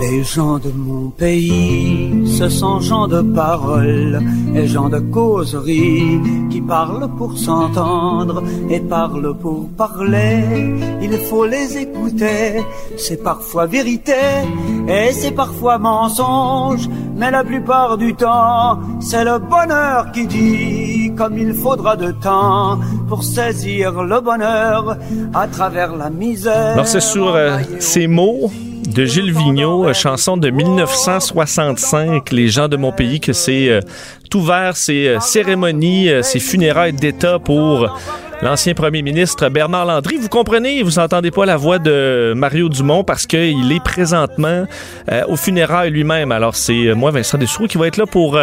Les gens de mon pays, ce sont gens de parole et gens de causerie qui parlent pour s'entendre et parlent pour parler. Il faut les écouter, c'est parfois vérité et c'est parfois mensonge, mais la plupart du temps, c'est le bonheur qui dit comme il faudra de temps pour saisir le bonheur à travers la misère. Alors c'est sur euh, ces mots de Gilles Vigneault, euh, chanson de 1965, Les gens de mon pays, que c'est euh, ouvert ces euh, cérémonies, euh, ces funérailles d'État pour l'ancien premier ministre Bernard Landry. Vous comprenez, vous entendez pas la voix de Mario Dumont parce qu'il est présentement euh, au funérailles lui-même. Alors c'est moi, Vincent Dessous, qui va être là pour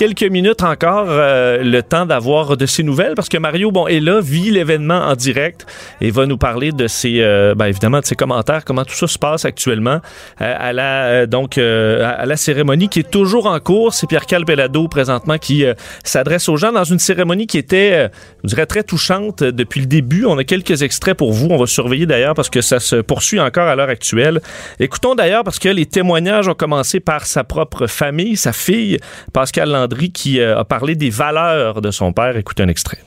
quelques minutes encore, euh, le temps d'avoir de ses nouvelles parce que Mario, bon, est là, vit l'événement en direct et va nous parler de ses, euh, ben, évidemment, de ses commentaires, comment tout ça se passe actuellement euh, à la, euh, donc, euh, à la cérémonie qui est toujours en cours. C'est Pierre Calpelado présentement qui s'adresse aux gens dans une cérémonie qui était, je dirais, très touchante depuis le début. On a quelques extraits pour vous. On va surveiller d'ailleurs parce que ça se poursuit encore à l'heure actuelle. Écoutons d'ailleurs parce que les témoignages ont commencé par sa propre famille, sa fille, Pascal Landry, qui euh, a parlé des valeurs de son père. Écoutez un extrait.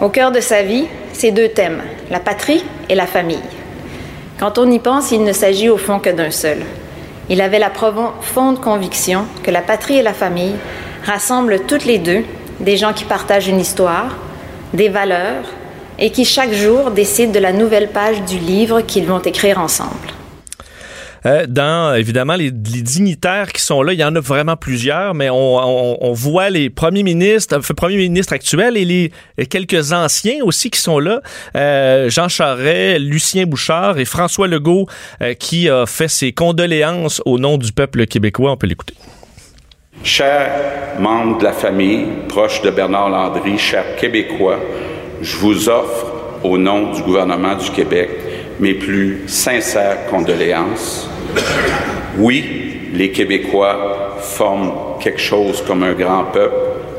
Au cœur de sa vie, ces deux thèmes, la patrie et la famille. Quand on y pense, il ne s'agit au fond que d'un seul. Il avait la profonde conviction que la patrie et la famille rassemblent toutes les deux des gens qui partagent une histoire, des valeurs et qui chaque jour décident de la nouvelle page du livre qu'ils vont écrire ensemble. Euh, dans évidemment les, dignitaires qui sont là, il y en a vraiment plusieurs, mais on, voit les premiers ministres, enfin, premiers ministres actuels et les quelques anciens aussi qui sont là. Euh, Jean Charest, Lucien Bouchard et François Legault euh, qui a fait ses condoléances au nom du peuple québécois. On peut l'écouter. Chers membres de la famille, proches de Bernard Landry, chers Québécois, je vous offre, au nom du gouvernement du Québec, mes plus sincères condoléances. Oui, les Québécois forment quelque chose comme un grand peuple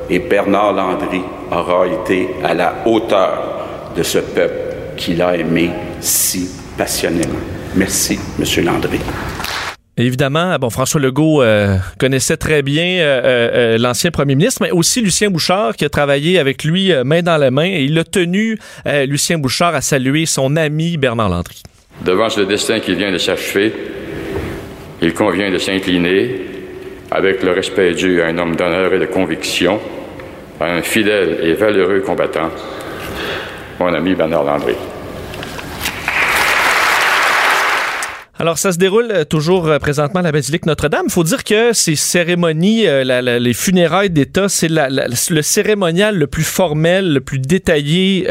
et Bernard Landry aura été à la hauteur de ce peuple qu'il a aimé si passionnément. Merci, Monsieur Landry. Évidemment, bon, François Legault euh, connaissait très bien euh, euh, l'ancien premier ministre, mais aussi Lucien Bouchard qui a travaillé avec lui main dans la main et il a tenu, Lucien Bouchard, à saluer son ami Bernard Landry. Devant ce destin qui vient de s'achever, il convient de s'incliner avec le respect dû à un homme d'honneur et de conviction, à un fidèle et valeureux combattant, mon ami Bernard Landry. Alors, ça se déroule euh, toujours euh, présentement à la basilique Notre-Dame. Faut dire que ces cérémonies, euh, les funérailles d'État, c'est le cérémonial le plus formel, le plus détaillé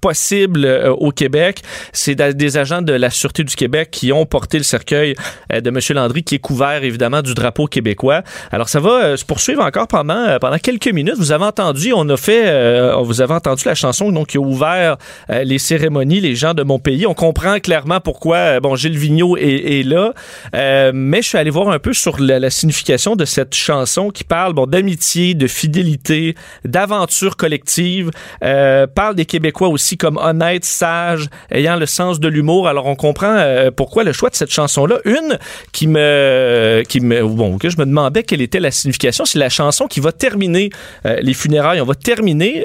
possible au Québec. C'est des agents de la Sûreté du Québec qui ont porté le cercueil de M. Landry, qui est couvert évidemment du drapeau québécois. Alors, ça va se poursuivre encore pendant, pendant quelques minutes. Vous avez entendu, on a fait, euh, vous avez entendu la chanson donc, qui a ouvert les cérémonies, les gens de mon pays. On comprend clairement pourquoi, bon, Gilles Vigneault est, là. Euh, mais je suis allé voir un peu sur la, signification de cette chanson qui parle bon, d'amitié, de fidélité, d'aventure collective. Euh, parle des Québécois aussi comme honnêtes, sages, ayant le sens de l'humour. Alors on comprend euh, pourquoi le choix de cette chanson-là. Une qui me, qui me, bon, que je me demandais quelle était la signification. C'est la chanson qui va terminer les funérailles. On va terminer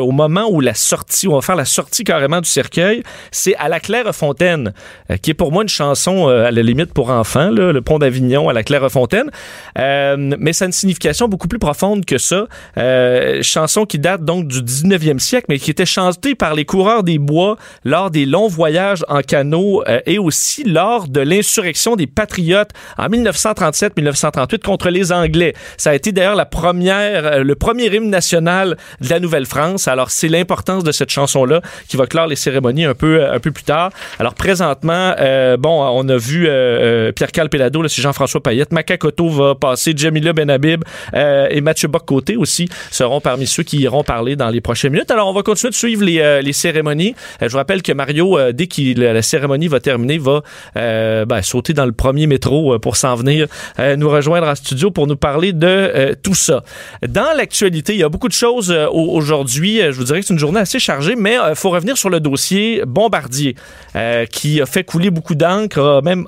au moment où la sortie, on va faire la sortie carrément du cercueil. C'est à la Claire-Fontaine, euh, qui est pour moi une chanson euh, à la limite pour enfants, le pont d'Avignon à la Claire-Fontaine. Euh, mais ça a une signification beaucoup plus profonde que ça. Euh, chanson qui date donc du 19e siècle, mais qui était chantée par les coureurs des bois lors des longs voyages en canot et aussi lors de l'insurrection des patriotes en 1937-1938 contre les Anglais. Ça a été d'ailleurs la première, le premier hymne national de la Nouvelle-France. Alors c'est l'importance de cette chanson-là qui va clore les cérémonies un peu, un peu plus tard. Alors présentement, euh, bon, on a vu Pierre-Carl Pellado, c'est Jean-François Payette, Macacoto va passer, Jamila Benhabib et Mathieu Bock-Côté aussi seront parmi ceux qui iront parler dans les prochaines minutes. Alors, on va continuer de suivre les, les cérémonies. je vous rappelle que Mario, dès que la cérémonie va terminer, va ben, sauter dans le premier métro pour s'en venir nous rejoindre en studio pour nous parler de tout ça. Dans l'actualité, il y a beaucoup de choses aujourd'hui. Je vous dirais que c'est une journée assez chargée, mais il faut revenir sur le dossier Bombardier, qui a fait couler beaucoup d'encre, même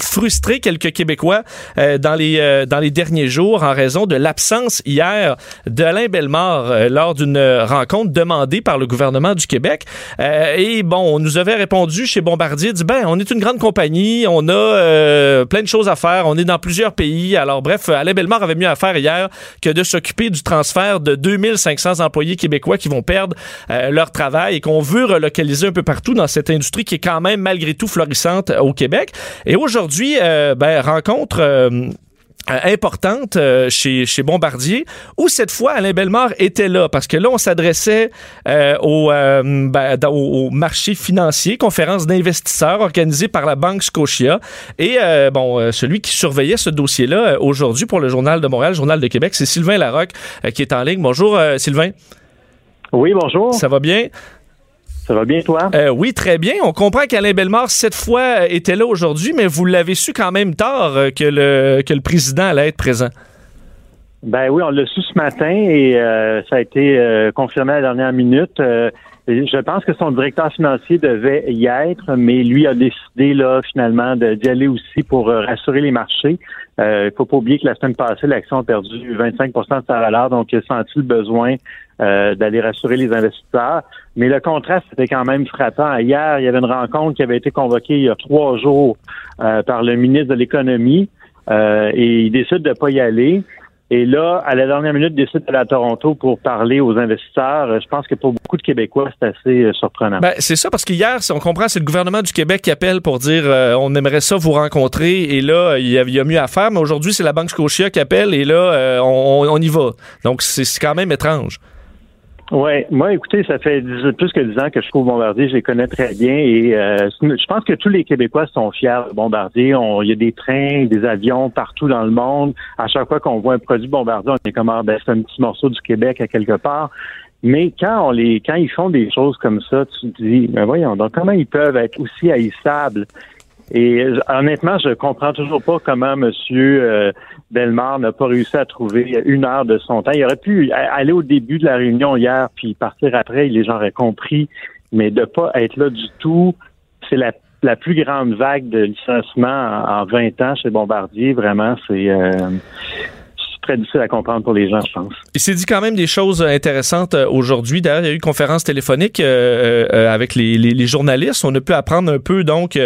frustré quelques Québécois euh, dans les euh, dans les derniers jours en raison de l'absence hier d'Alain Bellemare euh, lors d'une rencontre demandée par le gouvernement du Québec. et bon, on nous avait répondu chez Bombardier, dit ben on est une grande compagnie, on a plein de choses à faire, on est dans plusieurs pays. Alors bref, Alain Bellemare avait mieux à faire hier que de s'occuper du transfert de 2500 employés québécois qui vont perdre leur travail et qu'on veut relocaliser un peu partout dans cette industrie qui est quand même malgré tout florissante au Québec. Et aujourd'hui aujourd'hui, euh, ben, rencontre euh, importante euh, chez, chez Bombardier, où cette fois Alain Bellemare était là, parce que là, on s'adressait au, ben, au, marché financier, conférence d'investisseurs organisée par la Banque Scotia. Et bon, celui qui surveillait ce dossier-là aujourd'hui pour le Journal de Montréal, Journal de Québec, c'est Sylvain Larocque qui est en ligne. Bonjour Sylvain. Oui, bonjour. Ça va bien? Ça va bien, toi? Euh, oui, très bien. On comprend qu'Alain Bellemare, cette fois, était là aujourd'hui, mais vous l'avez su quand même tard euh, que le, que le président allait être présent. Ben oui, on l'a su ce matin et euh, ça a été confirmé à la dernière minute. je pense que son directeur financier devait y être, mais lui a décidé là finalement d'y aller aussi pour rassurer les marchés. Il ne faut pas oublier que la semaine passée, l'action a perdu 25% de sa valeur, donc il a senti le besoin euh, d'aller rassurer les investisseurs. Mais le contraste était quand même frappant. Hier, il y avait une rencontre qui avait été convoquée il y a trois jours euh, par le ministre de l'Économie euh, et il décide de ne pas y aller. Et là, à la dernière minute, décide d'aller à Toronto pour parler aux investisseurs. Je pense que pour beaucoup de Québécois, c'est assez surprenant. Ben, c'est ça, parce qu'hier, si on comprend, c'est le gouvernement du Québec qui appelle pour dire on aimerait ça vous rencontrer et là, il y a, mieux à faire. Mais aujourd'hui, c'est la Banque Scotia qui appelle et là, on, on, y va. Donc, c'est quand même étrange. Oui, moi, écoutez, ça fait plus que dix ans que je trouve Bombardier, je les connais très bien et euh, je pense que tous les Québécois sont fiers de Bombardier. il y a des trains, des avions partout dans le monde. À chaque fois qu'on voit un produit Bombardier, on est comme ah, ben, c'est un petit morceau du Québec à quelque part. Mais quand on les, quand ils font des choses comme ça, tu te dis, ben voyons, donc comment ils peuvent être aussi haïssables et honnêtement, je comprends toujours pas comment Monsieur euh, n'a pas réussi à trouver une heure de son temps. Il aurait pu aller au début de la réunion hier, puis partir après, les gens auraient compris, mais de pas être là du tout, c'est la, la plus grande vague de licenciement en, 20 ans chez Bombardier. Vraiment, c'est euh, très difficile à comprendre pour les gens, je pense. Il s'est dit quand même des choses intéressantes euh, aujourd'hui. D'ailleurs, il y a eu une conférence téléphonique euh, euh, avec les, les, journalistes. On a pu apprendre un peu donc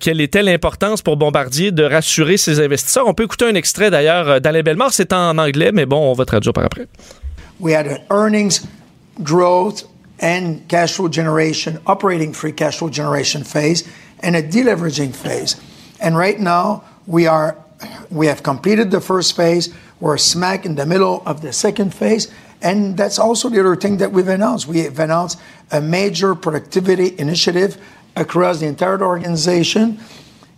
quelle était l'importance pour Bombardier de rassurer ses investisseurs. On peut écouter un extrait d'ailleurs d'Alain Bellemare. C'est en anglais, mais bon, on va traduire par après. We had an earnings growth and cash flow generation, operating free cash flow generation phase, and a deleveraging phase. And right now, we are we have completed the first phase. We're smack in the middle of the second phase. And that's also the other thing that we've announced. We've announced a major productivity initiative across the entire organization.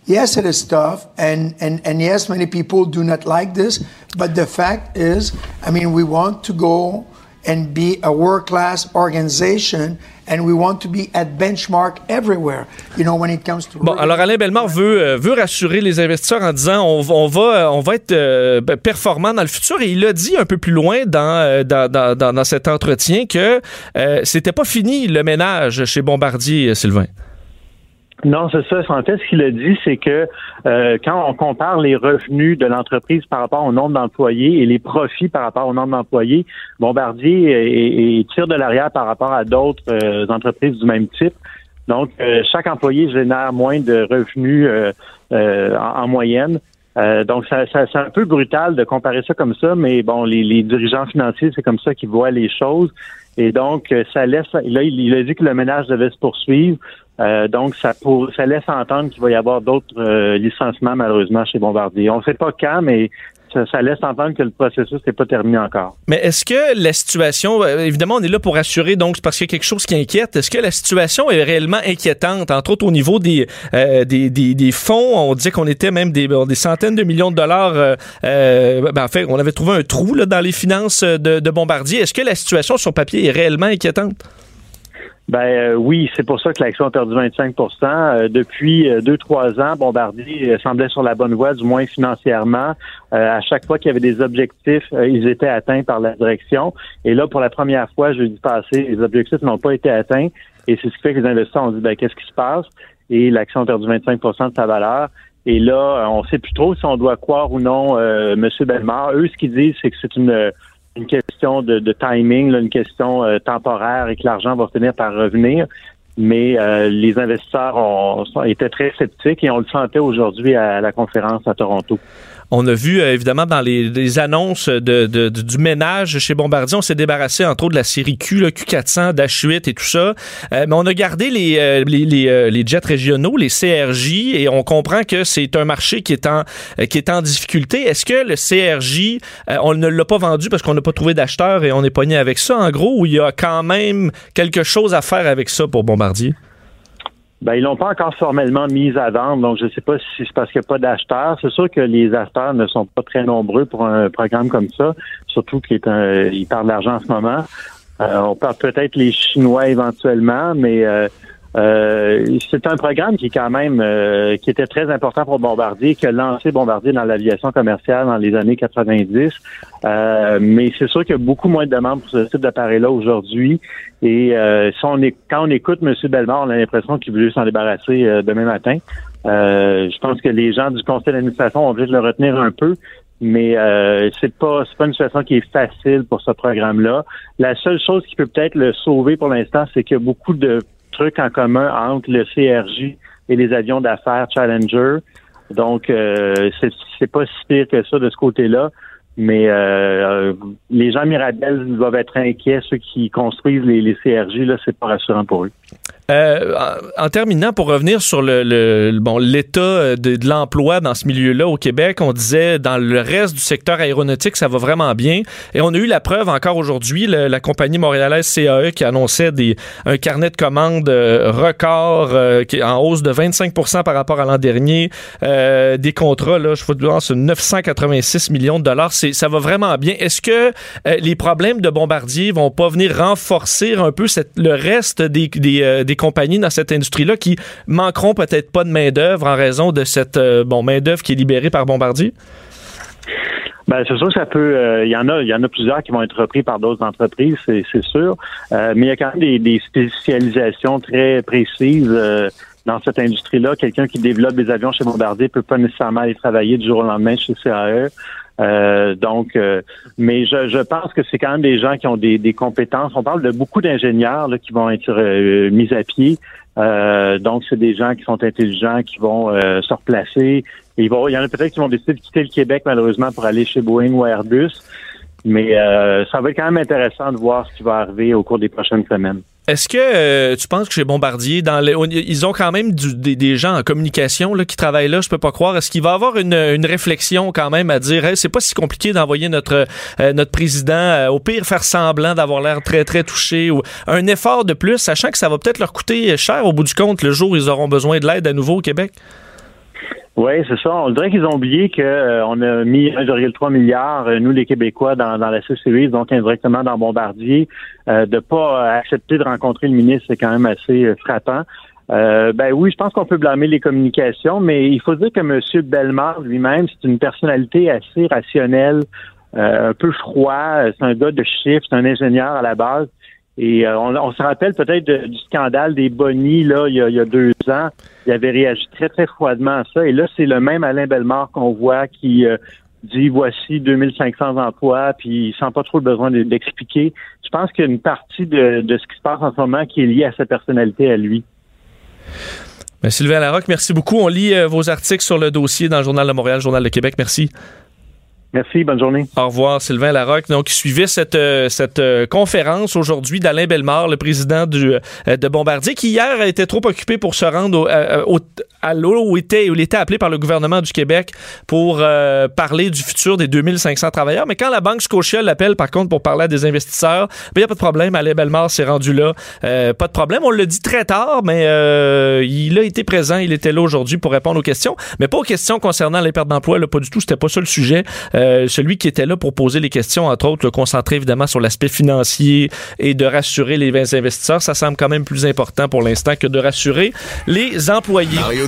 Yes, it is tough, and, and, and yes, many people do not like this, but the fact is, I mean, we want to go and be a world class organization and we want to be at benchmark everywhere. You know, when it comes to Bon, alors Alain Bellemare veut euh, veut rassurer les investisseurs en disant on, euh, va être euh, ben, performant dans le futur et il a dit un peu plus loin dans cet entretien que c'était pas fini le ménage chez Bombardier Sylvain. Non, c'est ça. En fait, ce qu'il a dit, c'est que euh, quand on compare les revenus de l'entreprise par rapport au nombre d'employés et les profits par rapport au nombre d'employés, Bombardier tire de l'arrière par rapport à d'autres euh, entreprises du même type. Donc, euh, chaque employé génère moins de revenus en, moyenne. donc, ça, c'est un peu brutal de comparer ça comme ça, mais bon, les, les dirigeants financiers, c'est comme ça qu'ils voient les choses. Et donc, ça laisse. Là, il a dit que le ménage devait se poursuivre. Euh, donc, ça, pour, ça laisse entendre qu'il va y avoir d'autres euh, licenciements, malheureusement, chez Bombardier. On ne sait pas quand, mais ça, laisse entendre que le processus n'est pas terminé encore. Mais est-ce que la situation, euh, évidemment, on est là pour assurer, donc c'est parce qu'il y a quelque chose qui inquiète. Est-ce que la situation est réellement inquiétante, entre autres au niveau des, euh, des, des, fonds? On disait qu'on était même des, des centaines de millions de dollars. Euh, ben, en fait, on avait trouvé un trou là, dans les finances de, de Bombardier. Est-ce que la situation sur papier est réellement inquiétante? Ben euh, oui, c'est pour ça que l'action a perdu 25% euh, Depuis euh, deux, trois ans, Bombardier semblait sur la bonne voie, du moins financièrement. à chaque fois qu'il y avait des objectifs, ils étaient atteints par la direction. Et là, pour la première fois, je dis passé, les objectifs n'ont pas été atteints. Et c'est ce qui fait que les investisseurs ont dit, ben, qu'est-ce qui se passe? Et l'action a perdu 25% de sa valeur. Et là, on ne sait plus trop si on doit croire ou non euh, M. Bellemare. Eux, ce qu'ils disent, c'est que c'est une une question de, timing, une question euh, temporaire et que l'argent va finir par revenir. Mais euh, les investisseurs ont, étaient très sceptiques et on le sentait aujourd'hui à la conférence à Toronto. On a vu, euh, évidemment, dans les, annonces de, du ménage chez Bombardier, on s'est débarrassé, entre autres, de la série Q, le Q400, Dash 8 et tout ça. Euh, mais on a gardé les, euh, les, jets régionaux, les CRJ, et on comprend que c'est un marché qui est en, qui est en difficulté. Est-ce que le CRJ, on ne l'a pas vendu parce qu'on n'a pas trouvé d'acheteur et on est pogné avec ça, en gros, ou il y a quand même quelque chose à faire avec ça pour Bombardier? Ben, ils l'ont pas encore formellement mis à vendre, donc je ne sais pas si c'est parce qu'il n'y a pas d'acheteurs. C'est sûr que les acheteurs ne sont pas très nombreux pour un programme comme ça, surtout qu'il est un, d'argent en ce moment. Euh, on parle peut-être les Chinois éventuellement, mais euh, euh, c'est un programme qui est quand même euh, qui était très important pour Bombardier, qui a lancé Bombardier dans l'aviation commerciale dans les années 90. Euh, mais c'est sûr qu'il y a beaucoup moins de demandes pour ce type d'appareil-là aujourd'hui. Et si on est, quand on écoute M. Belmar, on a l'impression qu'il veut s'en débarrasser demain matin. je pense que les gens du conseil d'administration ont obligé de le retenir un peu. Mais c'est pas c'est pas une situation qui est facile pour ce programme-là. La seule chose qui peut peut-être le sauver pour l'instant, c'est qu'il y a beaucoup de truc en commun entre le CRJ et les avions d'affaires Challenger. Donc, euh, c'est pas si pire que ça de ce côté-là. Mais euh, les gens Mirabel doivent être inquiets, ceux qui construisent les, les CRJ, là, c'est pas rassurant pour eux. Euh, en, terminant, pour revenir sur le, bon l'état euh, de, l'emploi dans ce milieu-là au Québec, on disait dans le reste du secteur aéronautique, ça va vraiment bien. Et on a eu la preuve encore aujourd'hui, la compagnie montréalaise CAE qui annonçait des, un carnet de commandes euh, record qui est en hausse de 25 par rapport à l'an dernier. des contrats, là, je vous dire, 986 millions de dollars. Ça va vraiment bien. Est-ce que les problèmes de Bombardier vont pas venir renforcer un peu le reste des, des compagnies dans cette industrie-là qui manqueront peut-être pas de main-d'œuvre en raison de cette euh, main-d'œuvre qui est libérée par Bombardier? Ben, c'est sûr ça. Euh, il y en a, plusieurs qui vont être repris par d'autres entreprises, c'est, sûr. Euh, mais il y a quand même des, spécialisations très précises dans cette industrie-là. Quelqu'un qui développe des avions chez Bombardier peut pas nécessairement aller travailler du jour au lendemain chez CAE. Euh, donc, euh, mais je, je, pense que c'est quand même des gens qui ont des, des compétences. On parle de beaucoup d'ingénieurs qui vont être euh, mis à pied. donc, c'est des gens qui sont intelligents, qui vont se replacer. il y en a peut-être qui vont décider de quitter le Québec, malheureusement, pour aller chez Boeing ou Airbus. Mais ça va être quand même intéressant de voir ce qui va arriver au cours des prochaines semaines. Est-ce que euh, tu penses que chez Bombardier, dans ils ont quand même des, gens en communication qui travaillent là, je peux pas croire. Est-ce qu'il va avoir une, réflexion quand même à dire c'est pas si compliqué d'envoyer notre euh, notre président euh, au pire faire semblant d'avoir l'air très très touché ou un effort de plus, sachant que ça va peut-être leur coûter cher au bout du compte le jour où ils auront besoin de l'aide à nouveau au Québec? Oui, c'est ça. On dirait qu'ils ont oublié qu'on euh, a mis 1,3 milliard, euh, nous les Québécois, dans, dans la C-Series, donc indirectement dans Bombardier. Euh, de pas accepter de rencontrer le ministre, c'est quand même assez euh, frappant. ben oui, je pense qu'on peut blâmer les communications, mais il faut dire que M. Bellemare lui-même, c'est une personnalité assez rationnelle, un peu froid. C'est un gars de chiffres, c'est un ingénieur à la base. Et euh, on, se rappelle peut-être du scandale des bonnies là, il y, a, deux ans. Il avait réagi très, très froidement à ça. Et là, c'est le même Alain Bellemare qu'on voit qui euh, dit voici 2500 emplois, puis il sent pas trop le besoin d'expliquer. Je pense qu'il y a une partie de, ce qui se passe en ce moment qui est liée à sa personnalité à lui. Ben, Sylvain Larocque, merci beaucoup. On lit euh, vos articles sur le dossier dans le Journal de Montréal, Journal de Québec. Merci. Merci, bonne journée. Au revoir, Sylvain Larocque. Donc, suivait cette, euh, cette euh, conférence aujourd'hui d'Alain Bellemare, le président du, euh, de Bombardier, qui hier été trop occupé pour se rendre au, à l'eau où, était, où il était appelé par le gouvernement du Québec pour euh, parler du futur des 2500 travailleurs. Mais quand la Banque Scotia l'appelle, par contre, pour parler à des investisseurs, il n'y a pas de problème. Alain Bellemare s'est rendu là. Euh, pas de problème. On l'a dit très tard, mais euh, il a été présent. Il était là aujourd'hui pour répondre aux questions. Mais pas aux questions concernant les pertes d'emploi. Pas du tout. C'était pas ça le sujet. celui qui était là pour poser les questions, entre autres, le concentrer évidemment sur l'aspect financier et de rassurer les investisseurs. Ça semble quand même plus important pour l'instant que de rassurer les employés.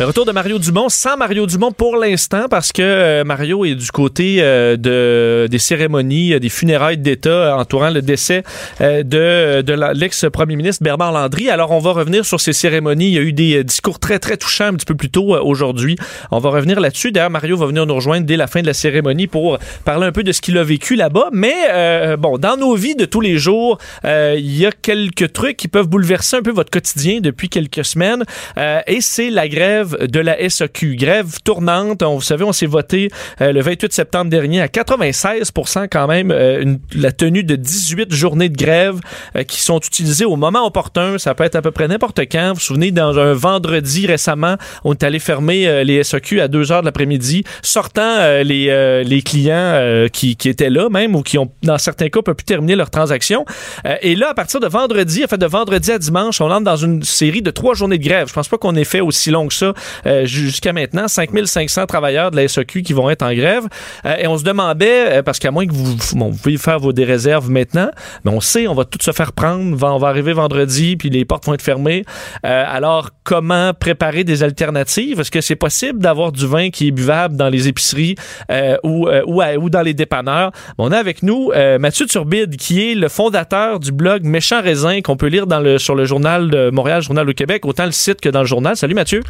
Le retour de Mario Dumont sans Mario Dumont pour l'instant parce que euh, Mario est du côté euh, de, des cérémonies, euh, des funérailles d'État entourant le décès de, de l'ex-premier ministre Bernard Landry. Alors on va revenir sur ces cérémonies. Il y a eu des discours très très touchants un petit peu plus tôt aujourd'hui. On va revenir là-dessus. D'ailleurs Mario va venir nous rejoindre dès la fin de la cérémonie pour parler un peu de ce qu'il a vécu là-bas. Mais bon, dans nos vies de tous les jours, il y a quelques trucs qui peuvent bouleverser un peu votre quotidien depuis quelques semaines et c'est la grève de la SAQ. Grève tournante. On, vous savez, on s'est voté euh, le 28 septembre dernier à 96% quand même euh, la tenue de 18 journées de grève euh, qui sont utilisées au moment opportun. Ça peut être à peu près n'importe quand. Vous vous souvenez, dans un vendredi récemment, on est allé fermer les SAQ à 2 heures de l'après-midi, sortant les, les clients qui, qui, étaient là même ou qui ont, dans certains cas, pu terminer leur transaction. et là, à partir de vendredi, en fait, de vendredi à dimanche, on entre dans une série de trois journées de grève. Je pense pas qu'on ait fait aussi long que ça euh, jusqu'à maintenant. 5500 travailleurs de la SEQ qui vont être en grève. Euh, et on se demandait, euh, parce qu'à moins que vous, bon, vous pouvez faire vos déréserves maintenant, mais on sait, on va tout se faire prendre. On va arriver vendredi, puis les portes vont être fermées. alors, comment préparer des alternatives? Est-ce que c'est possible d'avoir du vin qui est buvable dans les épiceries ou, ou, ou, dans les dépanneurs? on a avec nous Mathieu Turbide, qui est le fondateur du blog Méchant Raisin, qu'on peut lire dans le, sur le journal de Montréal, Journal au Québec, autant le site que dans le journal. Salut Mathieu.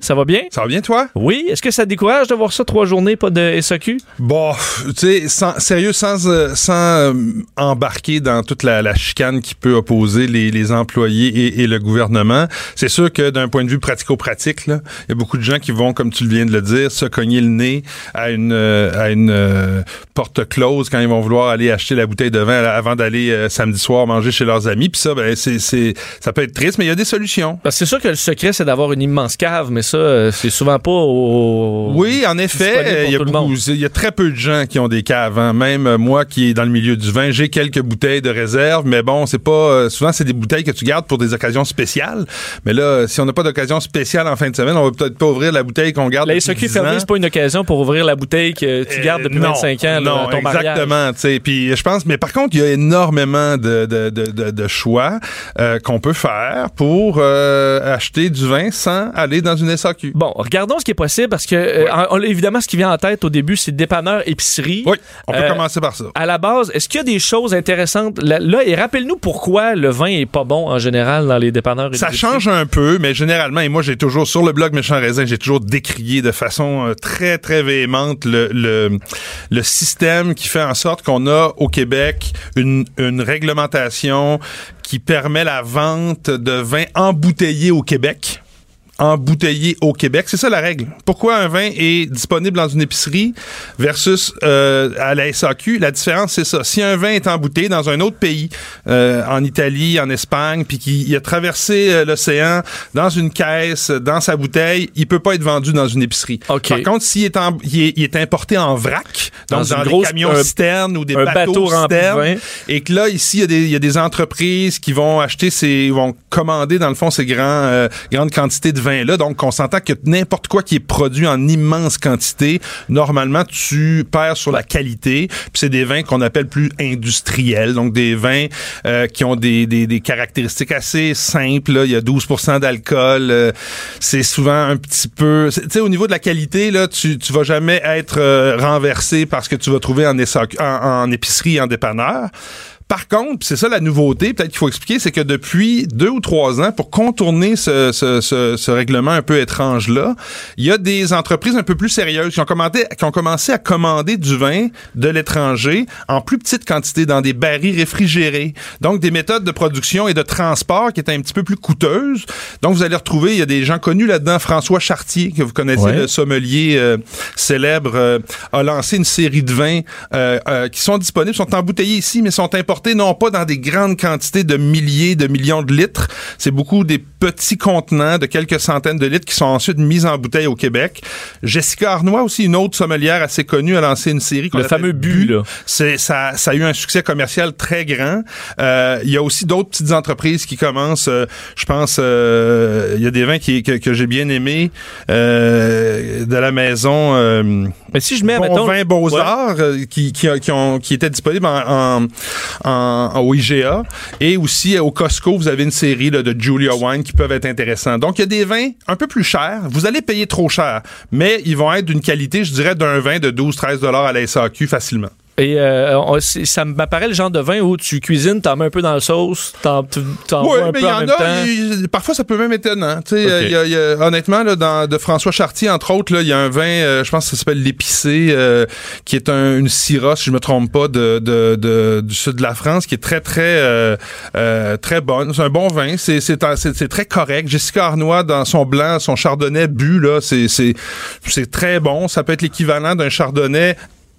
Ça va bien? Ça va bien, toi? Oui. Est-ce que ça te décourage de voir ça trois journées, pas de SAQ? Bon, tu sais, sérieux, sans, euh, sans euh, embarquer dans toute la, chicane qui peut opposer les, employés et, le gouvernement, c'est sûr que d'un point de vue pratico-pratique, il y a beaucoup de gens qui vont, comme tu viens de le dire, se cogner le nez à une, euh, à une porte close quand ils vont vouloir aller acheter la bouteille de vin avant d'aller samedi soir manger chez leurs amis. Puis ça, ben, c'est, ça peut être triste, mais il y a des solutions. c'est sûr que le secret, c'est d'avoir une immense cave, mais ça, euh, c'est souvent pas au. Oui, en effet, il y, a il y a très peu de gens qui ont des caves. Hein. Même euh, moi qui est dans le milieu du vin, j'ai quelques bouteilles de réserve, mais bon, c'est pas. Euh, souvent, c'est des bouteilles que tu gardes pour des occasions spéciales. Mais là, si on n'a pas d'occasion spéciale en fin de semaine, on va peut-être pas ouvrir la bouteille qu'on garde. La SQ fermée, c'est pas une occasion pour ouvrir la bouteille que tu gardes depuis 25 ans. non, ton exactement. Puis je pense, mais par contre, il y a énormément de, de, de, de choix qu'on peut faire pour acheter du vin sans aller dans une SAQ. Bon, regardons ce qui est possible parce que, euh, évidemment, ce qui vient en tête au début, c'est dépanneur, épicerie. Oui, on peut euh, commencer par ça. À la base, est-ce qu'il y a des choses intéressantes? Là, et rappelle-nous pourquoi le vin est pas bon en général dans les dépanneurs et Ça change un peu, mais généralement, et moi, j'ai toujours, sur le blog Méchant Raisin, j'ai toujours décrié de façon euh, très, très véhémente le, le, le système qui fait en sorte qu'on a au Québec une, une réglementation qui permet la vente de vin embouteillé au Québec embouteillé au Québec. C'est ça la règle. Pourquoi un vin est disponible dans une épicerie versus euh, à la SAQ? La différence, c'est ça. Si un vin est embouteillé dans un autre pays, euh, en Italie, en Espagne, puis qu'il a traversé euh, l'océan dans une caisse, dans sa bouteille, il peut pas être vendu dans une épicerie. Par contre, s'il est, il est, importé en vrac, dans, dans des camions citernes ou des bateaux citernes, et que là, ici, il y, a des, il y a des entreprises qui vont acheter ces, vont commander, dans le fond, ces grands, grandes quantités de Donc, on s'entend que n'importe quoi qui est produit en immense quantité, normalement, tu perds sur la qualité. Puis c'est des vins qu'on appelle plus industriels. Donc, des vins euh, qui ont des, des, des, caractéristiques assez simples. Il y a 12% d'alcool. Euh, c'est souvent un petit peu... Tu sais, au niveau de la qualité, là, tu, tu vas jamais être euh, renversé parce que tu vas trouver en, en, en épicerie, en dépanneur. Par contre, c'est ça la nouveauté, peut-être qu'il faut expliquer, c'est que depuis deux ou trois ans, pour contourner ce, ce, ce, ce règlement un peu étrange-là, il y a des entreprises un peu plus sérieuses qui ont, commandé, qui ont commencé à commander du vin de l'étranger en plus petite quantité dans des barils réfrigérés. Donc, des méthodes de production et de transport qui étaient un petit peu plus coûteuses. Donc, vous allez retrouver, il y a des gens connus là-dedans. François Chartier, que vous connaissez, Ouais. le sommelier euh, célèbre, euh, a lancé une série de vins euh, euh, qui sont disponibles, sont embouteillés ici, mais sont non pas dans des grandes quantités de milliers, de millions de litres. C'est beaucoup des petits contenants de quelques centaines de litres qui sont ensuite mis en bouteille au Québec. Jessica Arnois aussi, une autre sommelière assez connue, a lancé une série Le fameux bu, là. c'est ça, ça a eu un succès commercial très grand. Euh, Il y a aussi d'autres petites entreprises qui commencent. euh, je pense, euh, il y a des vins qui, que, que j'ai bien aimés de la maison. Mais si je mets, Bon mettons- vin Beaux-Arts qui, qui, qui, ont, qui étaient disponibles en, en, en- IGA et aussi euh, au Costco, vous avez une série de Julia Wine qui peuvent être intéressants. Donc, il y a des vins un peu plus chers. Vous allez payer trop cher, mais ils vont être d'une qualité, je dirais, d'un vin de 12-13 dollars à la SAQ facilement. Et euh, on- ça m'apparaît le genre de vin où tu cuisines, t'en mets un peu dans la sauce, t'en Oui, bois un mais peu il y en a. parfois, ça peut même être étonnant. Tu sais, Ok. il y a- y a- honnêtement, là, dans, de François Chartier, entre autres, là, il y a un vin, euh, je pense que ça s'appelle l'épicé, euh, qui est un, une syrah, si je me trompe pas, de, de, de- du sud de la France, qui est très, très, euh, euh, très bonne. C'est un bon vin. C'est, très correct. Jessica Arnois, dans son blanc, son chardonnay bu, là, c'est, c'est, c'est très bon. Ça peut être l'équivalent d'un chardonnay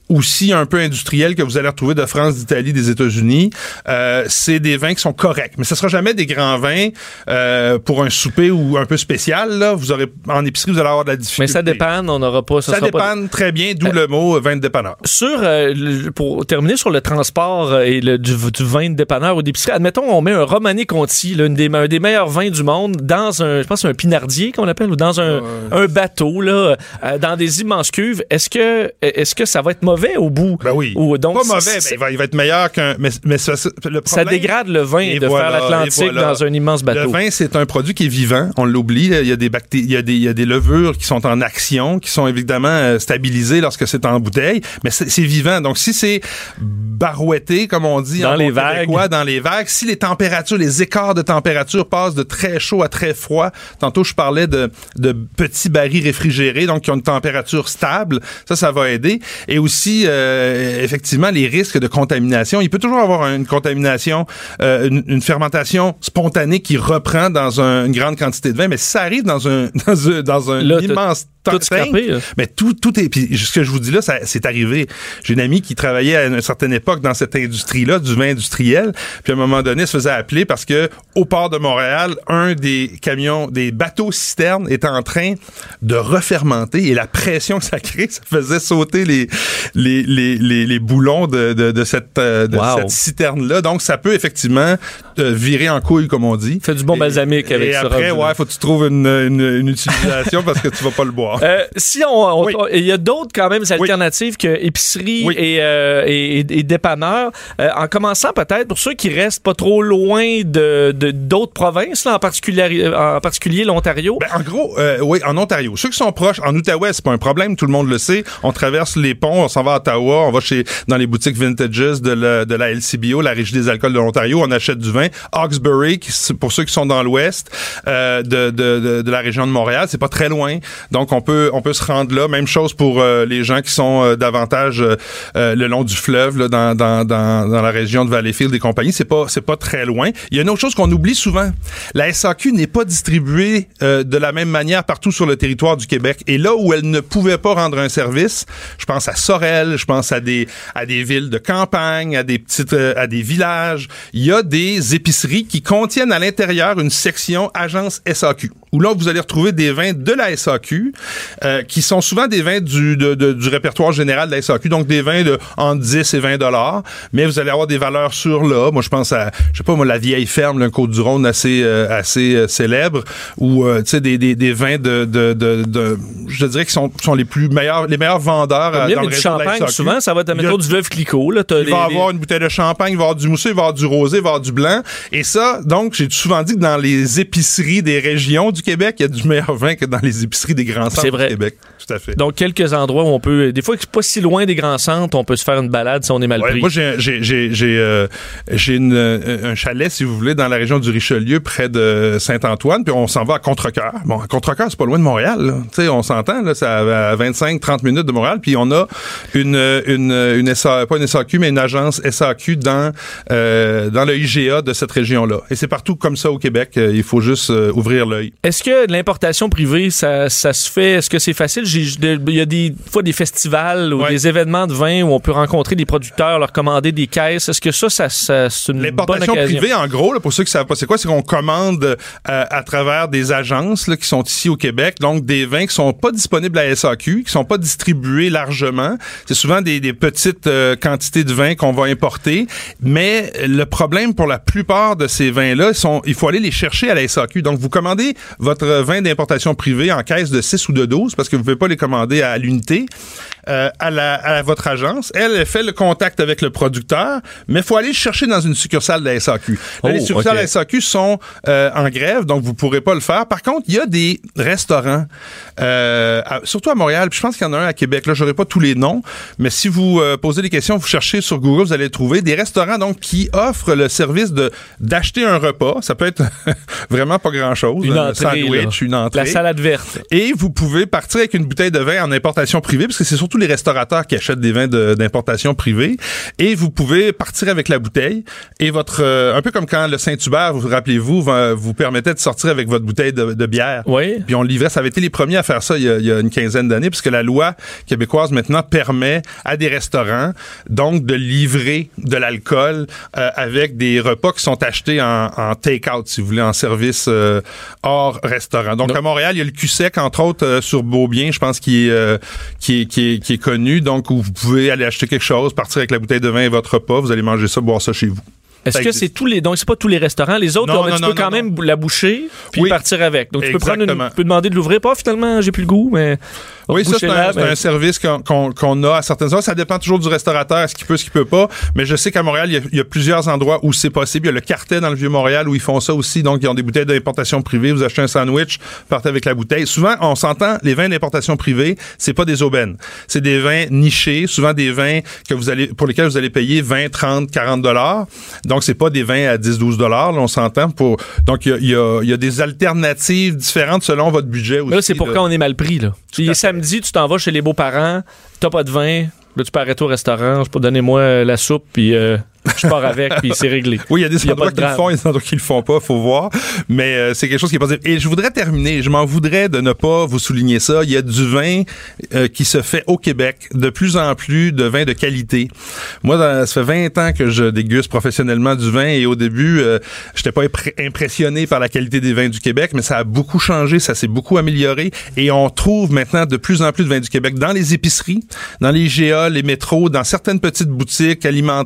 aussi un peu industriel que vous allez retrouver de France, d'Italie, des États-Unis. Euh, c'est des vins qui sont corrects, mais ce sera jamais des grands vins euh, pour un souper ou un peu spécial. Là, vous aurez en épicerie, vous allez avoir de la difficulté. Mais ça dépend, on n'aura pas. Ça sera pas- dépend très bien, d'où le mot euh, vin de dépanneur. Sur, euh, le- pour terminer sur le transport euh, et le, du, du vin de dépanneur ou d'épicerie, admettons, on met un Romanée Conti, là, une des, un des meilleurs vins du monde, dans un, je pense, un pinardier qu'on appelle, ou dans un, un bateau, là, euh, dans des immenses cuves. Est-ce que, est-ce que ça va être mauvais au bout? Ben oui. Ou, donc, pas mauvais, mais il va, il va être meilleur qu'un. Mais, mais ça, ça- dégrade le vin de voilà, faire l'Atlantique voilà. dans un immense bateau. Le vin, c'est un produit qui est vivant. On l'oublie. Il y a des bacté- il y a des, il y a des levures qui sont en action, qui sont évidemment euh, stabilisées lorsque c'est en bouteille. Mais c'est vivant. Donc, si c'est barouetté, comme on dit Dans en les vagues. québécois, dans les vagues, si les températures, les écarts de température passent de très chaud à très froid. Tantôt, je parlais de, de petits barils réfrigérés, donc qui ont une température stable. Ça, ça va aider. Et aussi, euh, effectivement, les risques de contamination. Il peut toujours avoir une contamination, euh, une, une fermentation spontanée qui reprend dans un- une grande quantité de vin. Mais si ça arrive dans un, dans un, dans un Là, immense tout là. mais tout, tout est. Puis ce que je vous dis là, ça- c'est arrivé. J'ai une amie qui travaillait à une certaine époque dans cette industrie-là, du vin industriel. Puis à un moment donné, elle se faisait appeler parce que au port de Montréal, un des camions, des bateaux cisternes était en train de refermenter et la pression que ça crée, ça faisait sauter les les, les, les, les boulons de, de, de cette, euh, de Wow. cette citerne-là. Donc ça peut effectivement euh, virer en couille, comme on dit. Fait du bon Et- balsamique avec et ça. après, rendu là. ouais, faut que tu trouves une, une, une utilisation parce que tu vas pas le boire. Euh, si on, Oui. il y a d'autres quand même alternatives que épicerie Oui. et, euh, et, et- et dépanneurs. Euh, en commençant peut-être pour ceux qui restent pas trop loin de de- d'autres provinces, là, en particulier en particulier l'Ontario. Ben, en gros, oui, en Ontario. Ceux qui sont proches, en Outaouais, c'est pas un problème, tout le monde le sait. On traverse les ponts, on s'en va à Ottawa, on va chez dans les boutiques vintages de la, de la LCBO, la Régie des alcools de l'Ontario, on achète du vin. Hawkesbury, pour ceux qui sont dans l'ouest euh, de, de, de, de la région de Montréal, c'est pas très loin. Donc on peut on peut se rendre là. Même chose pour euh, les gens qui sont euh, davantage euh, euh, le long du fleuve, là, dans, dans, dans, dans la région de Valleyfield et compagnie. C'est pas c'est pas très loin. Il y a une autre chose qu'on oublie souvent. La SAQ n'est pas distribuée euh, de la même manière partout sur le territoire du Québec. Et là où elle ne pouvait pas rendre un service, je pense à Sorel, je pense à des à des villes de campagne, à des petites euh, à des villages. Il y a des épiceries qui contiennent à l'intérieur une section agence SAQ. Où là vous allez retrouver des vins de la SAQ euh, qui sont souvent des vins du de- de- du répertoire général de la SAQ, donc des vins de entre 10 et 20 dollars. Mais vous allez avoir des valeurs sur là. Moi je pense à je sais pas moi la vieille ferme, le Côte du Rhône assez euh, assez euh, célèbre ou euh, tu sais des, des, des vins de, de, de, de- je dirais qu'ils sont sont les plus meilleurs les meilleurs vendeurs dans le réseau de la champagne, souvent, ça va être, mettons, du veuve Clicquot. Là, il les- va avoir une bouteille de champagne, il va avoir du mousseux, il va avoir du rosé, il va avoir du blanc. Et ça, donc, j'ai souvent dit que dans les épiceries des régions du Québec, il y a du meilleur vin que dans les épiceries des grands C'est vrai. Québec, tout à fait. Donc, quelques endroits où on peut. Des fois, c'est pas si loin des grands centres, on peut se faire une balade si on est mal Ouais, pris. moi, j'ai j'ai- j'ai- j'ai, euh, euh, un chalet, si vous voulez, dans la région du Richelieu, près de Saint-Antoine, puis on s'en va à Contrecoeur. Bon, à Contrecoeur, c'est pas loin de Montréal. là. Tu sais, on s'entend, là, c'est à 25-30 minutes de Montréal, puis on a une, une, une SA, pas une SAQ, mais une agence SAQ dans, euh, dans le IGA de cette région-là. Et c'est partout comme ça au Québec. Euh, Il faut juste euh, ouvrir l'œil. Est-ce que l'importation privée, ça, ça se fait? Est-ce que c'est facile? Il y a des fois des festivals ou Ouais. des événements de vin où on peut rencontrer des producteurs, leur commander des caisses. Est-ce que ça, ça, ça c'est une bonne L'importation occasion? privée, en gros, là, pour ceux qui savent pas c'est quoi, c'est qu'on commande euh, à travers des agences là, qui sont ici au Québec, donc des vins qui sont pas disponibles à SAQ, qui sont pas distribués largement. C'est souvent des, des petites euh, quantités de vins qu'on va importer, mais le problème pour la plupart de ces vins-là, sont, il faut aller les chercher à la SAQ. Donc, vous commandez votre vin d'importation privée en caisse de 6 ou de 12 parce que vous pouvez pas les commander à l'unité. Euh, à, la, à votre agence. Elle, elle fait le contact avec le producteur, mais il faut aller le chercher dans une succursale de la SAQ. Là, les Oh, succursales ok. de la SAQ sont euh, en grève, donc vous pourrez pas le faire. Par contre, il y a des restaurants, euh, à- surtout à Montréal, puis je pense qu'il y en a un à Québec. Là, j'aurai pas tous les noms, mais si vous euh, posez des questions, vous cherchez sur Google, vous allez trouver des restaurants donc qui offrent le service de d'acheter un repas. Ça peut être vraiment pas grand chose, Une un entrée, sandwich, là. une entrée. La salade verte. Et vous pouvez partir avec une bouteille de vin en importation privée, parce que c'est surtout les restaurateurs qui achètent des vins de- d'importation privée. Et vous pouvez partir avec la bouteille. Et votre, euh, un peu comme quand le Saint-Hubert, vous vous rappelez-vous, vous permettait de sortir avec votre bouteille de, de bière. Oui. Puis on livrait. Ça avait été les premiers à faire ça il y a, il y a une quinzaine d'années, puisque la loi québécoise maintenant permet à des restaurants donc de livrer de l'alcool euh, avec des repas qui sont achetés en, en take-out, si vous voulez, en service euh, hors restaurant. Donc, à Montréal, il y a le QSEC, entre autres, euh, sur Beaubien, je pense, qui est, euh, qui, est, qui, est, qui est connu. Donc, où vous pouvez aller acheter quelque chose, partir avec la bouteille de vin et votre repas. Vous allez manger ça, boire ça chez vous. Est-ce que c'est tous les donc c'est pas tous les restaurants les autres Non, là, non, tu non, peux quand même la boucher puis Oui. partir avec donc tu peux prendre une, tu peux demander de l'ouvrir pas finalement j'ai plus le goût mais Oui, ça, c'est un, c'est mais- un service qu'on qu'on- qu'on a à certaines heures. Ça dépend toujours du restaurateur, est-ce qu'il peut, ce qu'il peut pas. Mais je sais qu'à Montréal, il y, a, il y a plusieurs endroits où c'est possible. Il y a le Cartet dans le Vieux-Montréal où ils font ça aussi. Donc, ils ont des bouteilles d'importation privée. Vous achetez un sandwich, partez avec la bouteille. Souvent, on s'entend, les vins d'importation privée, c'est pas des aubaines. C'est des vins nichés, souvent des vins que vous allez, pour lesquels vous allez payer 20, 30, 40 dollars. Donc, c'est pas des vins à 10, 12 dollars, on s'entend. Pour... Donc, il y a, il y, a, y a des alternatives différentes selon votre budget aussi. Mais là c'est pour de- quand on est mal pris là il est tu t'en vas chez les beaux-parents t'as pas de vin là tu peux arrêter au restaurant je peux donner-moi euh, la soupe puis euh, je pars avec puis c'est réglé Oui, il y a des endroits qui le font, il y a des endroits qui le font pas, faut voir. Mais euh, c'est quelque chose qui est possible. Et je voudrais terminer, je m'en voudrais de ne pas vous souligner ça. Il y a du vin euh, qui se fait au Québec, de plus en plus de vin de qualité. Moi, dans- ça fait 20 ans que je déguste professionnellement du vin et au début, euh, j'étais pas impressionné par la qualité des vins du Québec, mais ça a beaucoup changé, ça s'est beaucoup amélioré et on trouve maintenant de plus en plus de vins du Québec dans les épiceries, dans les GA, les métros, dans certaines petites boutiques aliment-